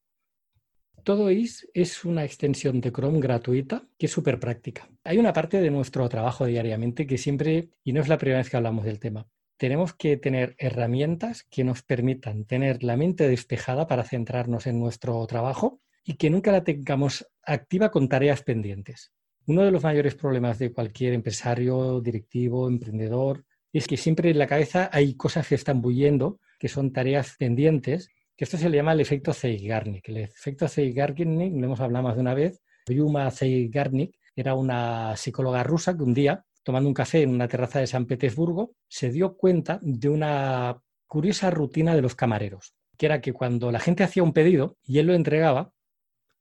Todo es una extensión de Chrome gratuita que es súper práctica. Hay una parte de nuestro trabajo diariamente que siempre, y no es la primera vez que hablamos del tema, tenemos que tener herramientas que nos permitan tener la mente despejada para centrarnos en nuestro trabajo y que nunca la tengamos activa con tareas pendientes. Uno de los mayores problemas de cualquier empresario, directivo, emprendedor, es que siempre en la cabeza hay cosas que están bulliendo, que son tareas pendientes que esto se le llama el efecto Zeigarnik. El efecto Zeigarnik, lo hemos hablado más de una vez, Yuma Zeigarnik era una psicóloga rusa que un día, tomando un café en una terraza de San Petersburgo, se dio cuenta de una curiosa rutina de los camareros, que era que cuando la gente hacía un pedido y él lo entregaba,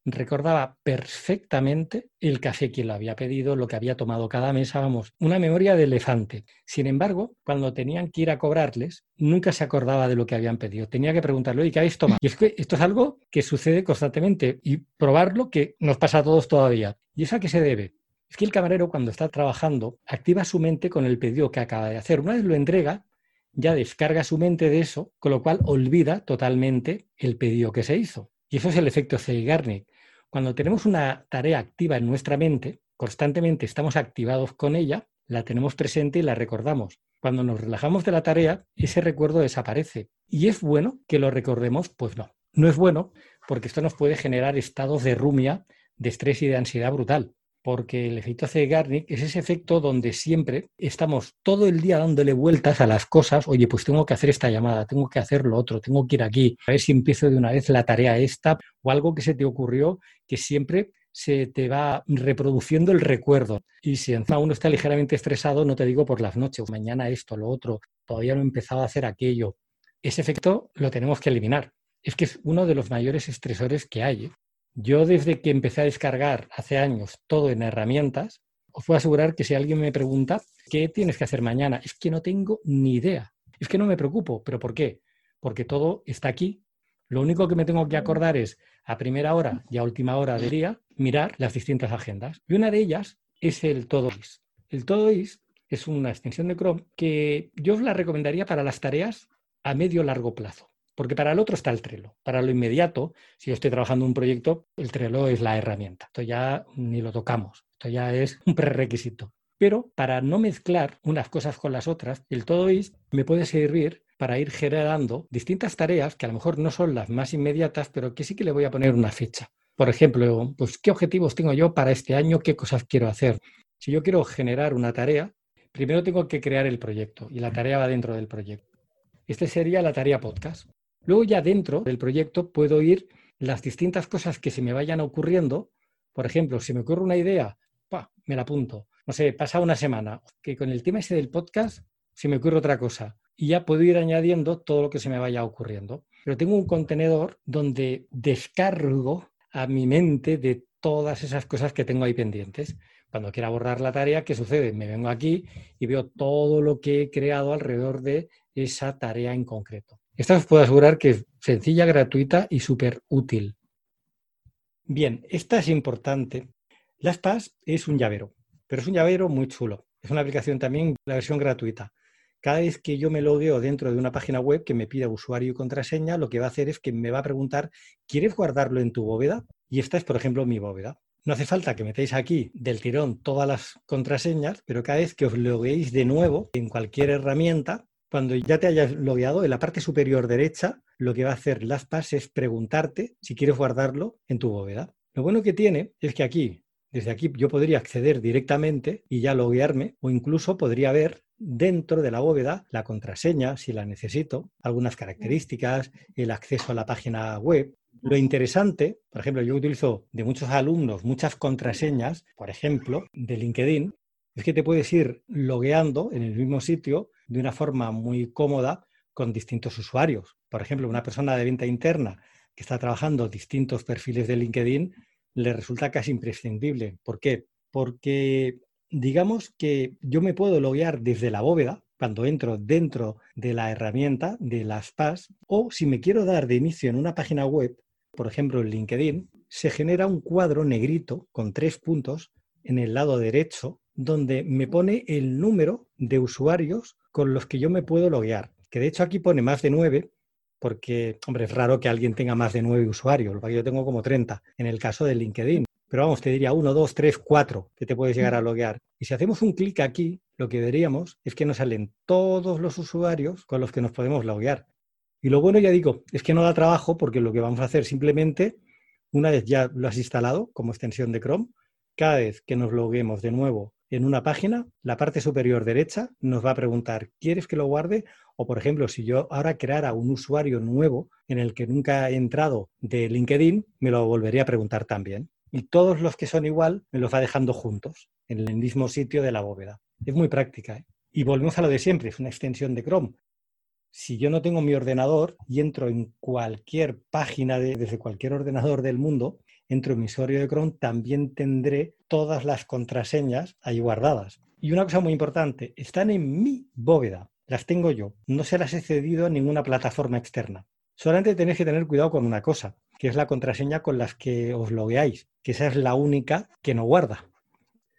recordaba perfectamente el café que lo había pedido, lo que había tomado cada mesa, vamos, una memoria de elefante. Sin embargo, cuando tenían que ir a cobrarles, nunca se acordaba de lo que habían pedido. Tenía que preguntarle, ¿y qué habéis tomado? Y es que esto es algo que sucede constantemente y probarlo que nos pasa a todos todavía. ¿Y eso a qué se debe? Es que el camarero cuando está trabajando activa su mente con el pedido que acaba de hacer. Una vez lo entrega, ya descarga su mente de eso, con lo cual olvida totalmente el pedido que se hizo. Y eso es el efecto Zeigarnik. Cuando tenemos una tarea activa en nuestra mente, constantemente estamos activados con ella, la tenemos presente y la recordamos. Cuando nos relajamos de la tarea, ese recuerdo desaparece. ¿Y es bueno que lo recordemos? Pues no. No es bueno porque esto nos puede generar estados de rumia, de estrés y de ansiedad brutal porque el efecto Zeigarnik es ese efecto donde siempre estamos todo el día dándole vueltas a las cosas, oye, pues tengo que hacer esta llamada, tengo que hacer lo otro, tengo que ir aquí, a ver si empiezo de una vez la tarea esta o algo que se te ocurrió que siempre se te va reproduciendo el recuerdo. Y si encima uno está ligeramente estresado, no te digo por las noches, mañana esto, lo otro, todavía no he empezado a hacer aquello. Ese efecto lo tenemos que eliminar. Es que es uno de los mayores estresores que hay. Yo desde que empecé a descargar hace años todo en herramientas, os puedo asegurar que si alguien me pregunta, ¿qué tienes que hacer mañana? Es que no tengo ni idea. Es que no me preocupo. ¿Pero por qué? Porque todo está aquí. Lo único que me tengo que acordar es a primera hora y a última hora del día mirar las distintas agendas. Y una de ellas es el Todoist. El Todoist es una extensión de Chrome que yo os la recomendaría para las tareas a medio largo plazo. Porque para el otro está el Trello. Para lo inmediato, si yo estoy trabajando un proyecto, el Trello es la herramienta. Esto ya ni lo tocamos. Esto ya es un prerequisito. Pero para no mezclar unas cosas con las otras, el Todoist me puede servir para ir generando distintas tareas que a lo mejor no son las más inmediatas, pero que sí que le voy a poner una fecha. Por ejemplo, pues qué objetivos tengo yo para este año, qué cosas quiero hacer. Si yo quiero generar una tarea, primero tengo que crear el proyecto y la tarea va dentro del proyecto. Esta sería la tarea podcast. Luego ya dentro del proyecto puedo ir las distintas cosas que se me vayan ocurriendo. Por ejemplo, si me ocurre una idea, me la apunto. No sé, pasa una semana, que con el tema ese del podcast se me ocurre otra cosa. Y ya puedo ir añadiendo todo lo que se me vaya ocurriendo. Pero tengo un contenedor donde descargo a mi mente de todas esas cosas que tengo ahí pendientes. Cuando quiera borrar la tarea, ¿qué sucede? Me vengo aquí y veo todo lo que he creado alrededor de esa tarea en concreto. Esta os puedo asegurar que es sencilla, gratuita y súper útil. Bien, esta es importante. LastPass es un llavero, pero es un llavero muy chulo. Es una aplicación también, la versión gratuita. Cada vez que yo me logueo dentro de una página web que me pida usuario y contraseña, lo que va a hacer es que me va a preguntar, ¿quieres guardarlo en tu bóveda? Y esta es, por ejemplo, mi bóveda. No hace falta que metáis aquí del tirón todas las contraseñas, pero cada vez que os logueéis de nuevo en cualquier herramienta, cuando ya te hayas logueado, en la parte superior derecha, lo que va a hacer LastPass es preguntarte si quieres guardarlo en tu bóveda. Lo bueno que tiene es que aquí, desde aquí, yo podría acceder directamente y ya loguearme, o incluso podría ver dentro de la bóveda la contraseña, si la necesito, algunas características, el acceso a la página web. Lo interesante, por ejemplo, yo utilizo de muchos alumnos muchas contraseñas, por ejemplo, de LinkedIn, es que te puedes ir logueando en el mismo sitio de una forma muy cómoda con distintos usuarios. Por ejemplo, una persona de venta interna que está trabajando distintos perfiles de LinkedIn le resulta casi imprescindible. ¿Por qué? Porque digamos que yo me puedo loguear desde la bóveda cuando entro dentro de la herramienta de las PAS o si me quiero dar de inicio en una página web, por ejemplo en LinkedIn, se genera un cuadro negrito con tres puntos en el lado derecho donde me pone el número de usuarios con los que yo me puedo loguear. Que de hecho aquí pone más de nueve, porque, hombre, es raro que alguien tenga más de nueve usuarios, lo que yo tengo como 30 en el caso de LinkedIn. Pero vamos, te diría uno, dos, tres, cuatro que te puedes llegar a loguear. Y si hacemos un clic aquí, lo que veríamos es que nos salen todos los usuarios con los que nos podemos loguear. Y lo bueno, ya digo, es que no da trabajo porque lo que vamos a hacer simplemente, una vez ya lo has instalado como extensión de Chrome, cada vez que nos loguemos de nuevo en una página, la parte superior derecha nos va a preguntar, ¿quieres que lo guarde? O, por ejemplo, si yo ahora creara un usuario nuevo en el que nunca he entrado de LinkedIn, me lo volvería a preguntar también. Y todos los que son igual me los va dejando juntos, en el mismo sitio de la bóveda. Es muy práctica. ¿eh? Y volvemos a lo de siempre, es una extensión de Chrome. Si yo no tengo mi ordenador y entro en cualquier página desde cualquier ordenador del mundo, entro en mi usuario de Chrome, también tendré todas las contraseñas ahí guardadas. Y una cosa muy importante, están en mi bóveda, las tengo yo, no se las he cedido a ninguna plataforma externa. Solamente tenéis que tener cuidado con una cosa, que es la contraseña con las que os logueáis, que esa es la única que no guarda.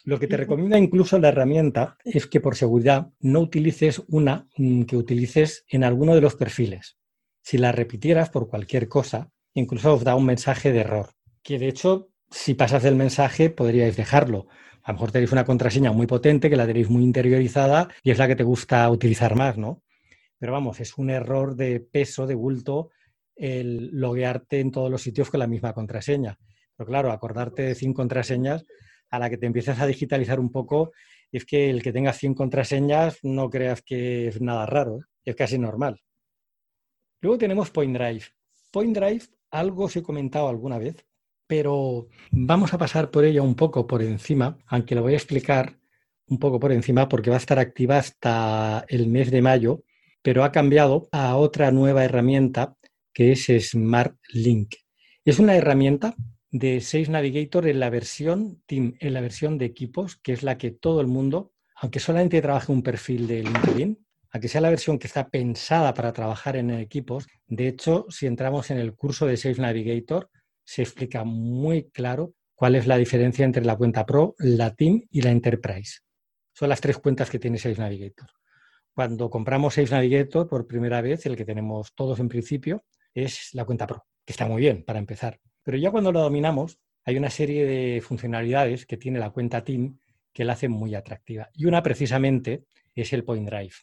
Lo que te recomienda incluso la herramienta es que por seguridad no utilices una mm, que utilices en alguno de los perfiles. Si la repitieras por cualquier cosa, incluso os da un mensaje de error que de hecho, si pasas del mensaje, podríais dejarlo. A lo mejor tenéis una contraseña muy potente, que la tenéis muy interiorizada y es la que te gusta utilizar más, ¿no? Pero vamos, es un error de peso, de bulto, el loguearte en todos los sitios con la misma contraseña. Pero claro, acordarte de 100 contraseñas, a la que te empiezas a digitalizar un poco, es que el que tenga 100 contraseñas no creas que es nada raro, ¿eh? es casi normal. Luego tenemos Point Drive. Point Drive, algo os he comentado alguna vez, pero vamos a pasar por ella un poco por encima, aunque lo voy a explicar un poco por encima porque va a estar activa hasta el mes de mayo, pero ha cambiado a otra nueva herramienta que es Smart Link. Es una herramienta de Sales Navigator en la versión Team, en la versión de equipos, que es la que todo el mundo, aunque solamente trabaje un perfil de LinkedIn, aunque sea la versión que está pensada para trabajar en equipos, de hecho, si entramos en el curso de Sales Navigator, se explica muy claro cuál es la diferencia entre la cuenta Pro, la Team y la Enterprise. Son las tres cuentas que tiene Sales Navigator. Cuando compramos Sales Navigator por primera vez, el que tenemos todos en principio, es la cuenta Pro, que está muy bien para empezar. Pero ya cuando lo dominamos, hay una serie de funcionalidades que tiene la cuenta Team que la hacen muy atractiva. Y una precisamente es el Point Drive.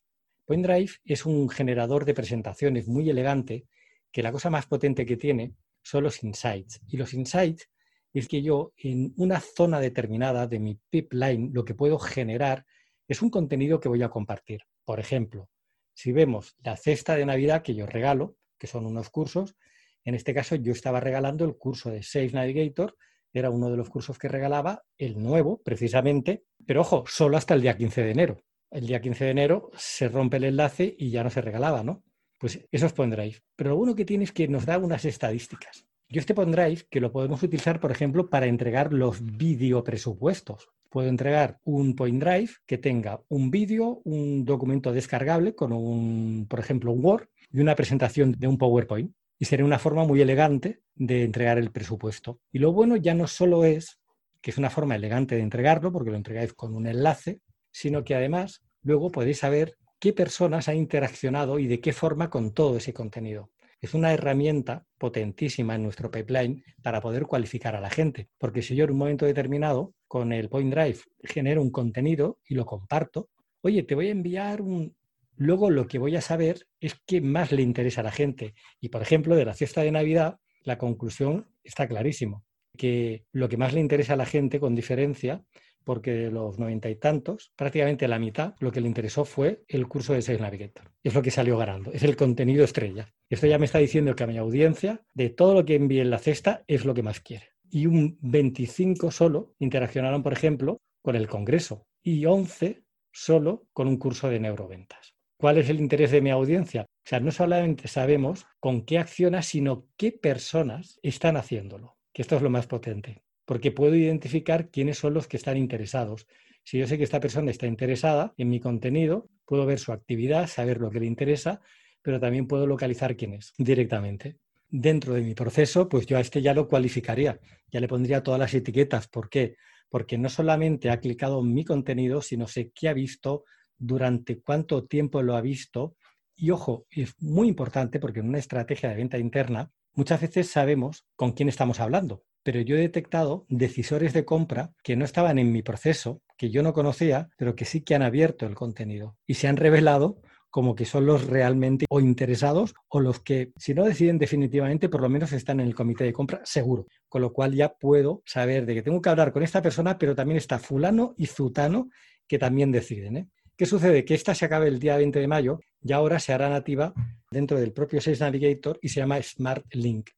Point Drive es un generador de presentaciones muy elegante que la cosa más potente que tiene son los insights. Y los insights es que yo en una zona determinada de mi pipeline lo que puedo generar es un contenido que voy a compartir. Por ejemplo, si vemos la cesta de Navidad que yo regalo, que son unos cursos, en este caso yo estaba regalando el curso de Save Navigator, era uno de los cursos que regalaba, el nuevo precisamente, pero ojo, solo hasta el día 15 de enero. El día 15 de enero se rompe el enlace y ya no se regalaba, ¿no? Pues eso es PondDrive. Pero lo bueno que tiene es que nos da unas estadísticas. Yo este PondDrive que lo podemos utilizar, por ejemplo, para entregar los video presupuestos. Puedo entregar un point drive que tenga un vídeo, un documento descargable con un, por ejemplo, un Word y una presentación de un PowerPoint. Y sería una forma muy elegante de entregar el presupuesto. Y lo bueno ya no solo es que es una forma elegante de entregarlo, porque lo entregáis con un enlace, sino que además luego podéis saber qué personas han interaccionado y de qué forma con todo ese contenido. Es una herramienta potentísima en nuestro pipeline para poder cualificar a la gente, porque si yo en un momento determinado con el Point Drive genero un contenido y lo comparto, oye, te voy a enviar un... Luego lo que voy a saber es qué más le interesa a la gente. Y por ejemplo, de la fiesta de Navidad, la conclusión está clarísimo, que lo que más le interesa a la gente con diferencia porque los noventa y tantos, prácticamente la mitad, lo que le interesó fue el curso de Sales Navigator. Es lo que salió ganando, es el contenido estrella. Esto ya me está diciendo que a mi audiencia, de todo lo que envíe en la cesta, es lo que más quiere. Y un 25 solo interaccionaron, por ejemplo, con el Congreso y 11 solo con un curso de neuroventas. ¿Cuál es el interés de mi audiencia? O sea, no solamente sabemos con qué acciona, sino qué personas están haciéndolo, que esto es lo más potente porque puedo identificar quiénes son los que están interesados. Si yo sé que esta persona está interesada en mi contenido, puedo ver su actividad, saber lo que le interesa, pero también puedo localizar quién es directamente. Dentro de mi proceso, pues yo a este ya lo cualificaría, ya le pondría todas las etiquetas. ¿Por qué? Porque no solamente ha clicado en mi contenido, sino sé qué ha visto, durante cuánto tiempo lo ha visto. Y ojo, es muy importante porque en una estrategia de venta interna muchas veces sabemos con quién estamos hablando pero yo he detectado decisores de compra que no estaban en mi proceso, que yo no conocía, pero que sí que han abierto el contenido y se han revelado como que son los realmente o interesados o los que, si no deciden definitivamente, por lo menos están en el comité de compra seguro. Con lo cual ya puedo saber de que tengo que hablar con esta persona, pero también está fulano y zutano que también deciden. ¿eh? ¿Qué sucede? Que esta se acabe el día 20 de mayo y ahora se hará nativa dentro del propio Sales Navigator y se llama Smart Link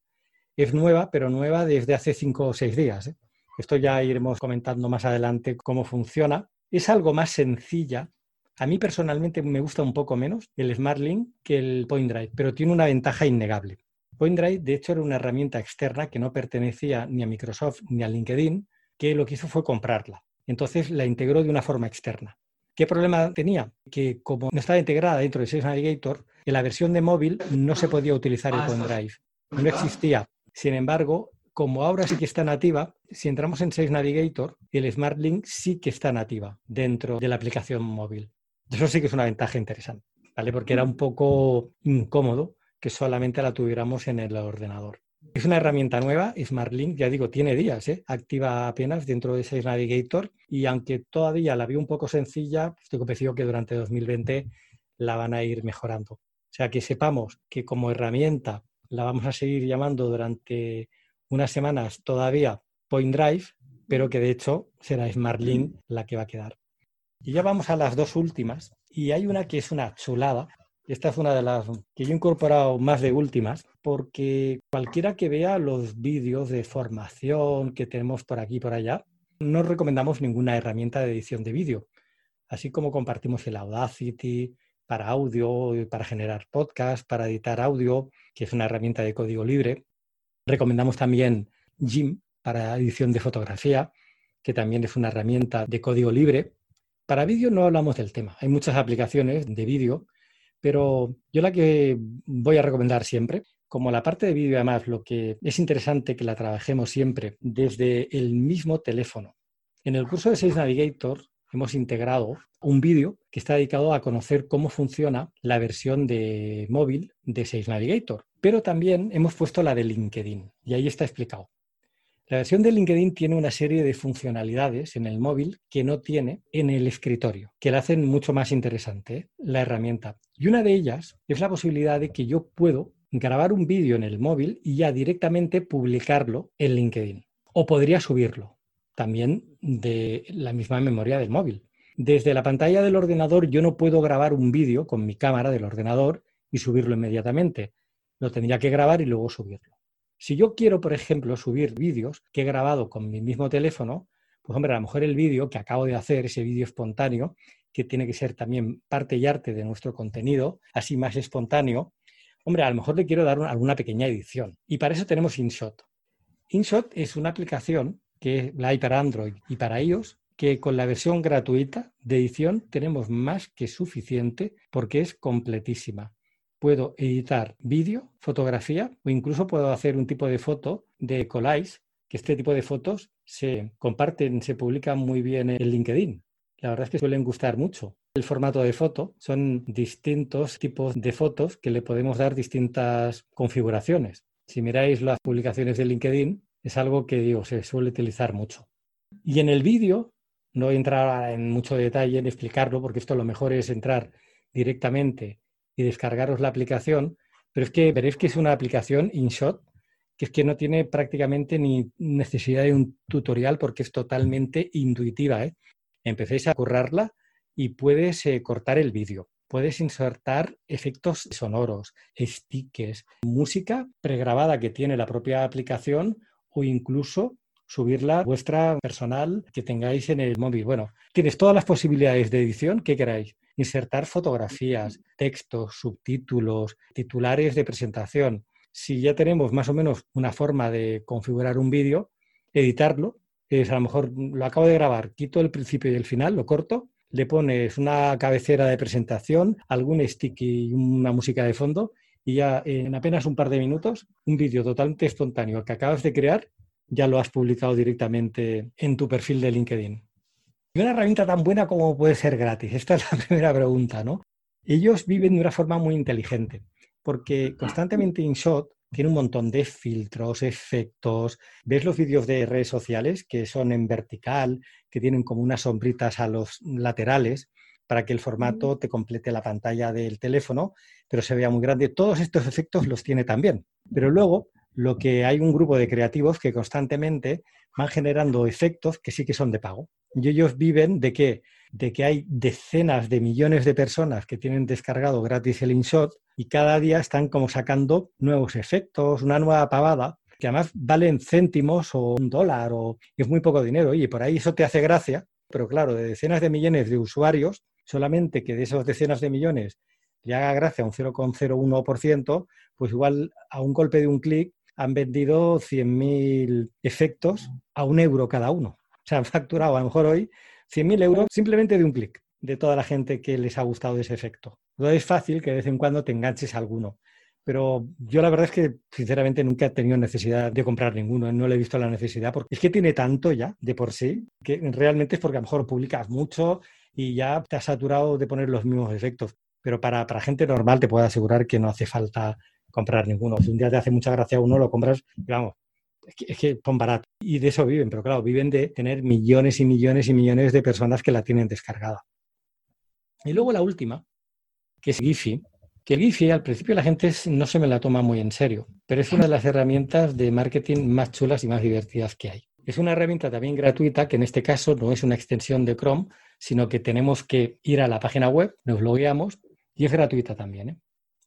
es nueva, pero nueva desde hace cinco o seis días. ¿eh? Esto ya iremos comentando más adelante cómo funciona. Es algo más sencilla. A mí personalmente me gusta un poco menos el Smart Link que el Point Drive, pero tiene una ventaja innegable. Point Drive, de hecho, era una herramienta externa que no pertenecía ni a Microsoft ni a LinkedIn, que lo que hizo fue comprarla. Entonces la integró de una forma externa. ¿Qué problema tenía? Que como no estaba integrada dentro de Sales Navigator, en la versión de móvil no se podía utilizar el Point Drive. No existía. Sin embargo, como ahora sí que está nativa, si entramos en Sales Navigator, el Smart Link sí que está nativa dentro de la aplicación móvil. Eso sí que es una ventaja interesante, ¿vale? Porque era un poco incómodo que solamente la tuviéramos en el ordenador. Es una herramienta nueva, SmartLink, ya digo, tiene días, ¿eh? activa apenas dentro de Sales Navigator y aunque todavía la vi un poco sencilla, estoy convencido que durante 2020 la van a ir mejorando. O sea, que sepamos que como herramienta la vamos a seguir llamando durante unas semanas todavía Point Drive, pero que de hecho será SmartLink la que va a quedar. Y ya vamos a las dos últimas, y hay una que es una chulada. Esta es una de las que yo he incorporado más de últimas, porque cualquiera que vea los vídeos de formación que tenemos por aquí y por allá, no recomendamos ninguna herramienta de edición de vídeo. Así como compartimos el Audacity, para audio, para generar podcast, para editar audio, que es una herramienta de código libre. Recomendamos también Jim para edición de fotografía, que también es una herramienta de código libre. Para vídeo no hablamos del tema. Hay muchas aplicaciones de vídeo, pero yo la que voy a recomendar siempre, como la parte de vídeo además, lo que es interesante que la trabajemos siempre desde el mismo teléfono. En el curso de Sales Navigator hemos integrado un vídeo que está dedicado a conocer cómo funciona la versión de móvil de Sales Navigator, pero también hemos puesto la de LinkedIn y ahí está explicado. La versión de LinkedIn tiene una serie de funcionalidades en el móvil que no tiene en el escritorio, que la hacen mucho más interesante ¿eh? la herramienta. Y una de ellas es la posibilidad de que yo puedo grabar un vídeo en el móvil y ya directamente publicarlo en LinkedIn. O podría subirlo también de la misma memoria del móvil. Desde la pantalla del ordenador yo no puedo grabar un vídeo con mi cámara del ordenador y subirlo inmediatamente. Lo tendría que grabar y luego subirlo. Si yo quiero, por ejemplo, subir vídeos que he grabado con mi mismo teléfono, pues hombre, a lo mejor el vídeo que acabo de hacer, ese vídeo espontáneo, que tiene que ser también parte y arte de nuestro contenido, así más espontáneo, hombre, a lo mejor le quiero dar alguna pequeña edición. Y para eso tenemos InShot. InShot es una aplicación que la hay para Android y para iOS, que con la versión gratuita de edición tenemos más que suficiente porque es completísima. Puedo editar vídeo, fotografía o incluso puedo hacer un tipo de foto de collage, que este tipo de fotos se comparten, se publican muy bien en LinkedIn. La verdad es que suelen gustar mucho. El formato de foto son distintos tipos de fotos que le podemos dar distintas configuraciones. Si miráis las publicaciones de LinkedIn, es algo que digo, se suele utilizar mucho. Y en el vídeo, no voy a en mucho detalle en explicarlo, porque esto lo mejor es entrar directamente y descargaros la aplicación, pero es que veréis que es una aplicación InShot, que es que no tiene prácticamente ni necesidad de un tutorial porque es totalmente intuitiva. ¿eh? Empecéis a currarla y puedes eh, cortar el vídeo. Puedes insertar efectos sonoros, stickers, música pregrabada que tiene la propia aplicación o incluso subirla vuestra personal que tengáis en el móvil. Bueno, tienes todas las posibilidades de edición que queráis. Insertar fotografías, textos, subtítulos, titulares de presentación. Si ya tenemos más o menos una forma de configurar un vídeo, editarlo, es a lo mejor lo acabo de grabar, quito el principio y el final, lo corto, le pones una cabecera de presentación, algún stick y una música de fondo y ya en apenas un par de minutos, un vídeo totalmente espontáneo que acabas de crear ya lo has publicado directamente en tu perfil de LinkedIn. Y una herramienta tan buena como puede ser gratis. Esta es la primera pregunta, ¿no? Ellos viven de una forma muy inteligente, porque constantemente InShot tiene un montón de filtros, efectos. ¿Ves los vídeos de redes sociales que son en vertical, que tienen como unas sombritas a los laterales para que el formato te complete la pantalla del teléfono, pero se vea muy grande? Todos estos efectos los tiene también. Pero luego lo que hay un grupo de creativos que constantemente van generando efectos que sí que son de pago. Y ellos viven de que, de que hay decenas de millones de personas que tienen descargado gratis el InShot y cada día están como sacando nuevos efectos, una nueva pavada, que además valen céntimos o un dólar o es muy poco dinero. Y por ahí eso te hace gracia, pero claro, de decenas de millones de usuarios, solamente que de esos decenas de millones le haga gracia un 0,01%, pues igual a un golpe de un clic han vendido 100.000 efectos a un euro cada uno. O sea, han facturado a lo mejor hoy 100.000 euros simplemente de un clic de toda la gente que les ha gustado ese efecto. No es fácil que de vez en cuando te enganches a alguno. Pero yo la verdad es que sinceramente nunca he tenido necesidad de comprar ninguno, no le he visto la necesidad, porque es que tiene tanto ya de por sí, que realmente es porque a lo mejor publicas mucho y ya te has saturado de poner los mismos efectos. Pero para, para gente normal te puedo asegurar que no hace falta comprar ninguno. Si un día te hace mucha gracia uno, lo compras vamos, es que, es barato. Y de eso viven, pero claro, viven de tener millones y millones y millones de personas que la tienen descargada. Y luego la última, que es Giphy, que Giphy al principio la gente no se me la toma muy en serio, pero es una de las herramientas de marketing más chulas y más divertidas que hay. Es una herramienta también gratuita que en este caso no es una extensión de Chrome, sino que tenemos que ir a la página web, nos logueamos y es gratuita también. ¿eh?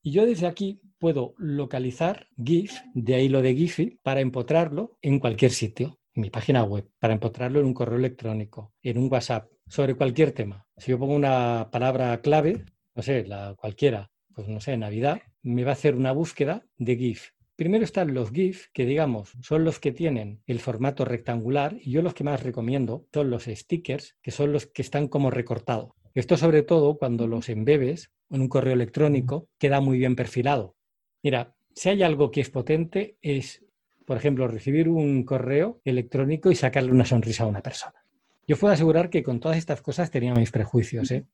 Y yo desde aquí puedo localizar GIF, de ahí lo de Giphy, para empotrarlo en cualquier sitio, en mi página web, para empotrarlo en un correo electrónico, en un WhatsApp, sobre cualquier tema. Si yo pongo una palabra clave, no sé, la cualquiera, pues no sé, Navidad, me va a hacer una búsqueda de GIF. Primero están los GIF, que digamos son los que tienen el formato rectangular, y yo los que más recomiendo son los stickers, que son los que están como recortados. Esto sobre todo cuando los embebes en un correo electrónico queda muy bien perfilado. Mira, si hay algo que es potente es, por ejemplo, recibir un correo electrónico y sacarle una sonrisa a una persona. Yo puedo asegurar que con todas estas cosas tenía mis prejuicios. ¿eh?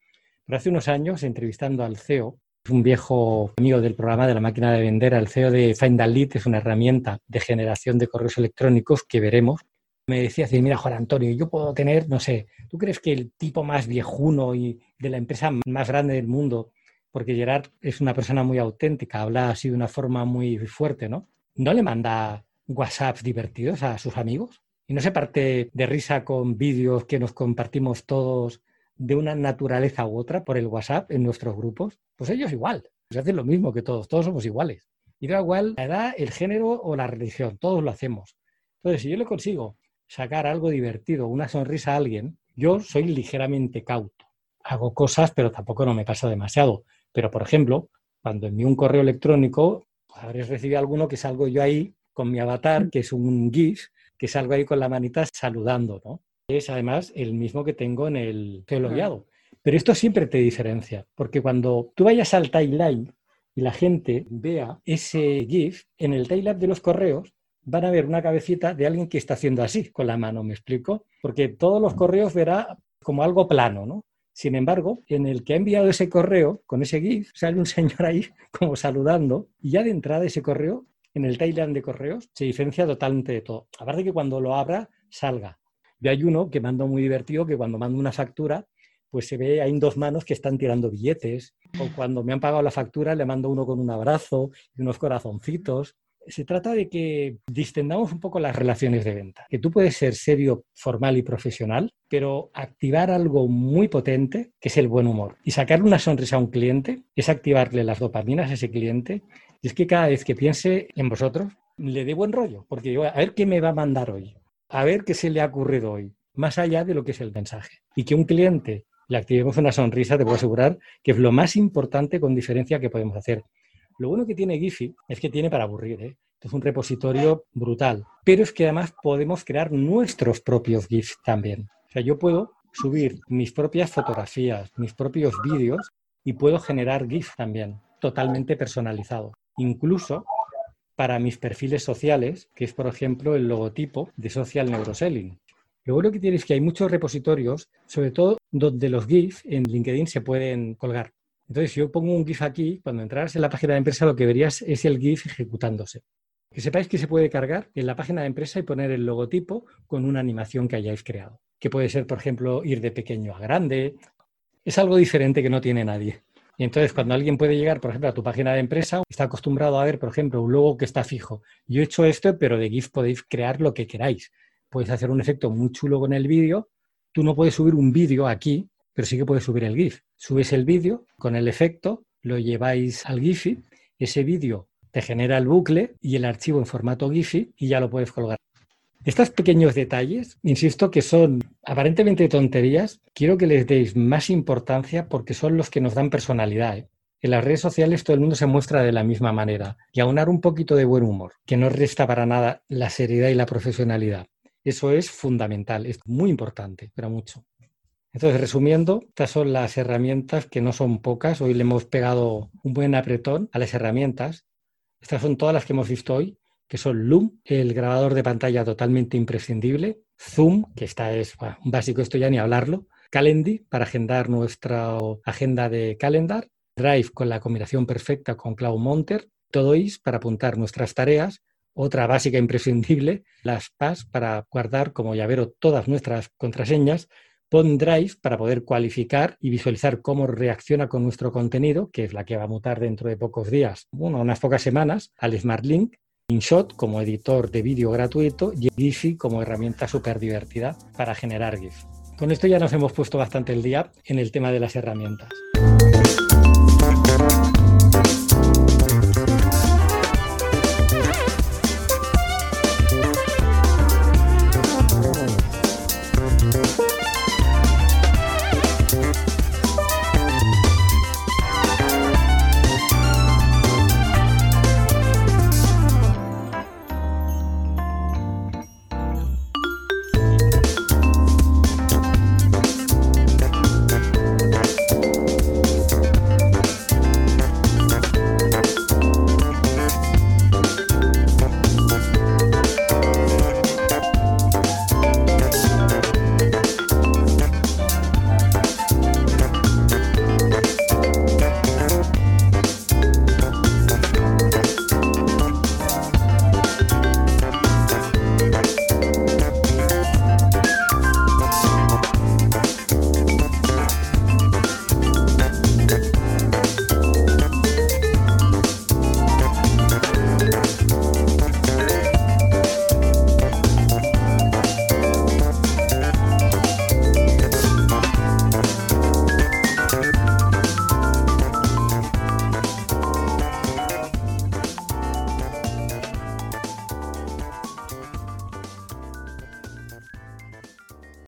Pero hace unos años, entrevistando al CEO, un viejo amigo del programa de la máquina de vender, al CEO de Find Lead, es una herramienta de generación de correos electrónicos que veremos, me decía, mira Juan Antonio, yo puedo tener, no sé, ¿tú crees que el tipo más viejuno y de la empresa más grande del mundo porque Gerard es una persona muy auténtica, habla así de una forma muy fuerte, ¿no? ¿No le manda WhatsApps divertidos a sus amigos? ¿Y no se parte de risa con vídeos que nos compartimos todos de una naturaleza u otra por el WhatsApp en nuestros grupos? Pues ellos igual, se hacen lo mismo que todos, todos somos iguales. Y da igual la edad, el género o la religión, todos lo hacemos. Entonces, si yo le consigo sacar algo divertido, una sonrisa a alguien, yo soy ligeramente cauto. Hago cosas, pero tampoco no me pasa demasiado. Pero, por ejemplo, cuando envío un correo electrónico, pues habréis recibido alguno que salgo yo ahí con mi avatar, que es un GIF, que salgo ahí con la manita saludando, ¿no? Es además el mismo que tengo en el geologueado. Pero esto siempre te diferencia, porque cuando tú vayas al timeline y la gente vea ese GIF en el timeline de los correos, van a ver una cabecita de alguien que está haciendo así con la mano, ¿me explico? Porque todos los correos verá como algo plano, ¿no? Sin embargo, en el que ha enviado ese correo con ese GIF, sale un señor ahí como saludando y ya de entrada ese correo, en el timeline de correos, se diferencia totalmente de todo. Aparte que cuando lo abra, salga. Y hay uno que mando muy divertido que cuando mando una factura, pues se ve, hay dos manos que están tirando billetes. O cuando me han pagado la factura, le mando uno con un abrazo y unos corazoncitos se trata de que distendamos un poco las relaciones de venta. Que tú puedes ser serio, formal y profesional, pero activar algo muy potente, que es el buen humor. Y sacarle una sonrisa a un cliente es activarle las dopaminas a ese cliente. Y es que cada vez que piense en vosotros, le dé buen rollo, porque yo, a ver qué me va a mandar hoy, a ver qué se le ha ocurrido hoy, más allá de lo que es el mensaje. Y que un cliente le activemos una sonrisa, te puedo asegurar que es lo más importante con diferencia que podemos hacer. Lo bueno que tiene Giphy es que tiene para aburrir, ¿eh? Es un repositorio brutal. Pero es que además podemos crear nuestros propios GIFs también. O sea, yo puedo subir mis propias fotografías, mis propios vídeos y puedo generar GIF también, totalmente personalizado. Incluso para mis perfiles sociales, que es por ejemplo el logotipo de Social Neuroselling. Lo bueno que tiene es que hay muchos repositorios, sobre todo donde los GIF en LinkedIn se pueden colgar. Entonces, si yo pongo un GIF aquí, cuando entraras en la página de empresa, lo que verías es el GIF ejecutándose. Que sepáis que se puede cargar en la página de empresa y poner el logotipo con una animación que hayáis creado. Que puede ser, por ejemplo, ir de pequeño a grande. Es algo diferente que no tiene nadie. Y entonces, cuando alguien puede llegar, por ejemplo, a tu página de empresa, está acostumbrado a ver, por ejemplo, un logo que está fijo. Yo he hecho esto, pero de GIF podéis crear lo que queráis. Puedes hacer un efecto muy chulo con el vídeo. Tú no puedes subir un vídeo aquí pero sí que puedes subir el GIF. Subes el vídeo con el efecto, lo lleváis al Giphy, ese vídeo te genera el bucle y el archivo en formato Giphy y ya lo puedes colgar. Estos pequeños detalles, insisto que son aparentemente tonterías, quiero que les deis más importancia porque son los que nos dan personalidad. ¿eh? En las redes sociales todo el mundo se muestra de la misma manera y aunar un poquito de buen humor, que no resta para nada la seriedad y la profesionalidad. Eso es fundamental, es muy importante, pero mucho. Entonces, resumiendo, estas son las herramientas que no son pocas. Hoy le hemos pegado un buen apretón a las herramientas. Estas son todas las que hemos visto hoy, que son Loom, el grabador de pantalla totalmente imprescindible, Zoom, que esta es un básico, esto ya ni hablarlo, Calendly para agendar nuestra agenda de calendar, Drive con la combinación perfecta con Cloud Monter, Todoist para apuntar nuestras tareas, otra básica imprescindible, las PAS para guardar como llavero todas nuestras contraseñas, Drive para poder cualificar y visualizar cómo reacciona con nuestro contenido, que es la que va a mutar dentro de pocos días, bueno, unas pocas semanas, al Smart Link, InShot como editor de vídeo gratuito y Giphy como herramienta súper divertida para generar GIF. Con esto ya nos hemos puesto bastante el día en el tema de las herramientas.